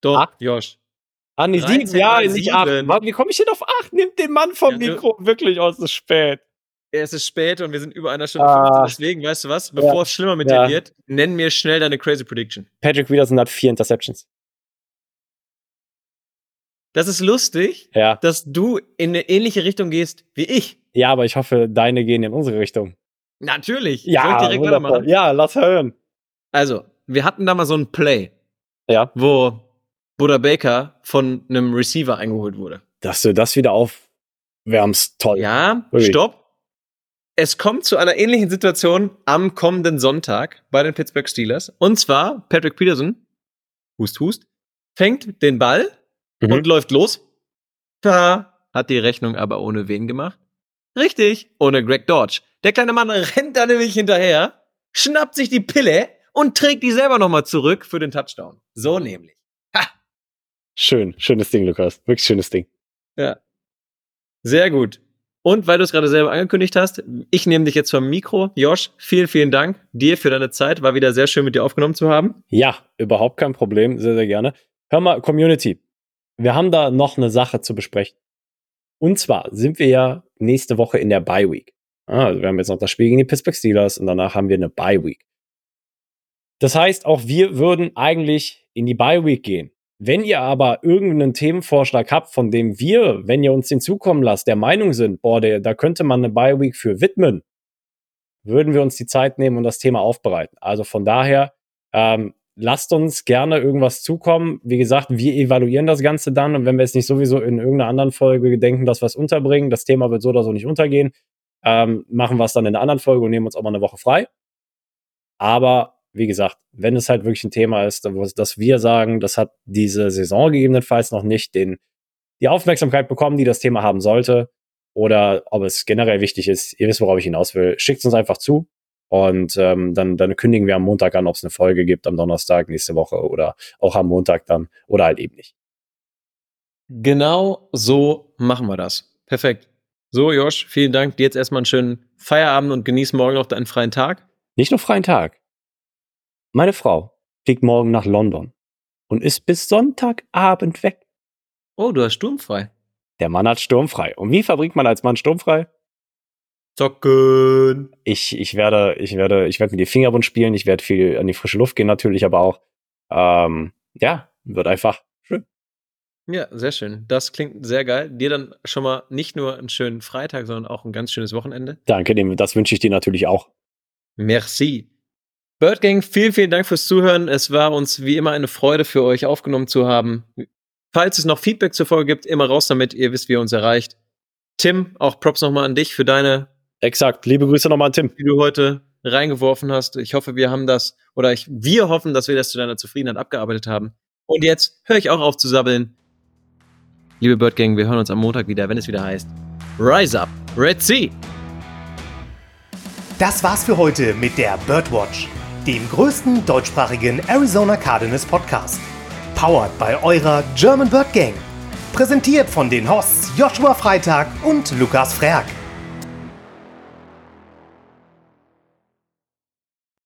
Doch, Acht? Josh. ah, nee, 13 sieben, ja, nicht acht. Wie komme ich denn auf acht? Nimmt den Mann vom Ja, Mikro wirklich aus, es ist spät. Es ist spät und wir sind über einer Stunde Ah. 15. Deswegen, weißt du was? Bevor es schlimmer mit Ja. dir wird, nenn mir schnell deine Crazy Prediction. Patrick Peterson hat vier Interceptions. Das ist lustig, Ja. dass du in eine ähnliche Richtung gehst wie ich. Ja, aber ich hoffe, deine gehen in unsere Richtung. Natürlich. Soll Ja, ich direkt weitermachen? ja, lass hören. Also, wir hatten da mal so ein Play, Ja. wo Buddha Baker von einem Receiver eingeholt wurde. Dass du das wieder aufwärmst, toll. Ja, Ui. stopp. Es kommt zu einer ähnlichen Situation am kommenden Sonntag bei den Pittsburgh Steelers. Und zwar Patrick Peterson, hust, hust, fängt den Ball Mhm. und läuft los. Da hat die Rechnung aber ohne wen gemacht. Richtig, ohne Greg Dodge. Der kleine Mann rennt da nämlich hinterher, schnappt sich die Pille und trägt die selber nochmal zurück für den Touchdown. So nämlich. Schön, schönes Ding, Lukas. Wirklich schönes Ding. Ja. Sehr gut. Und weil du es gerade selber angekündigt hast, ich nehme dich jetzt vom Mikro. Josh, vielen, vielen Dank dir für deine Zeit. War wieder sehr schön mit dir aufgenommen zu haben. Ja, überhaupt kein Problem. Sehr, sehr gerne. Hör mal, Community. Wir haben da noch eine Sache zu besprechen. Und zwar sind wir ja nächste Woche in der Bye Week. Ah, Also wir haben jetzt noch das Spiel gegen die Pittsburgh Steelers und danach haben wir eine Bye Week. Das heißt, auch wir würden eigentlich in die Bye Week gehen. Wenn ihr aber irgendeinen Themenvorschlag habt, von dem wir, wenn ihr uns den zukommen lasst, der Meinung sind, boah, der, da könnte man eine Bye Week für widmen, würden wir uns die Zeit nehmen und das Thema aufbereiten. Also von daher, ähm, lasst uns gerne irgendwas zukommen. Wie gesagt, wir evaluieren das Ganze dann und wenn wir es nicht sowieso in irgendeiner anderen Folge denken, dass wir es unterbringen, das Thema wird so oder so nicht untergehen, ähm, machen wir es dann in einer anderen Folge und nehmen uns auch mal eine Woche frei. Aber wie gesagt, wenn es halt wirklich ein Thema ist, dass wir sagen, das hat diese Saison gegebenenfalls noch nicht den, die Aufmerksamkeit bekommen, die das Thema haben sollte, oder ob es generell wichtig ist, ihr wisst, worauf ich hinaus will, schickt uns einfach zu. Und ähm, dann, dann kündigen wir am Montag an, ob es eine Folge gibt, am Donnerstag nächste Woche oder auch am Montag dann oder halt eben nicht. Genau so machen wir das. Perfekt. So, Josh, vielen Dank. Dir jetzt erstmal einen schönen Feierabend und genieß morgen noch deinen freien Tag. Nicht nur freien Tag. Meine Frau fliegt morgen nach London und ist bis Sonntagabend weg. Oh, du hast sturmfrei. Der Mann hat sturmfrei. Und wie verbringt man als Mann sturmfrei? Zocken. Ich, ich werde, ich werde, ich werde mit die Fingerwund spielen, ich werde viel an die frische Luft gehen natürlich, aber auch, ähm, ja, wird einfach. Ja, sehr schön. Das klingt sehr geil. Dir dann schon mal nicht nur einen schönen Freitag, sondern auch ein ganz schönes Wochenende. Danke, dem, das wünsche ich dir natürlich auch. Merci. Birdgang, vielen, vielen Dank fürs Zuhören. Es war uns wie immer eine Freude für euch aufgenommen zu haben. Falls es noch Feedback zur Folge gibt, immer raus damit. Ihr wisst, wie ihr uns erreicht. Tim, auch Props nochmal an dich für deine, Exakt. Liebe Grüße nochmal an Tim. die du heute reingeworfen hast. Ich hoffe, wir haben das, oder ich, wir hoffen, dass wir das zu deiner Zufriedenheit abgearbeitet haben. Und jetzt höre ich auch auf zu sabbeln. Liebe Birdgang, wir hören uns am Montag wieder, wenn es wieder heißt Rise Up, Red Sea. Das war's für heute mit der Birdwatch, dem größten deutschsprachigen Arizona Cardinals Podcast. Powered bei eurer German Bird Gang. Präsentiert von den Hosts Joshua Freitag und Lukas Frerk.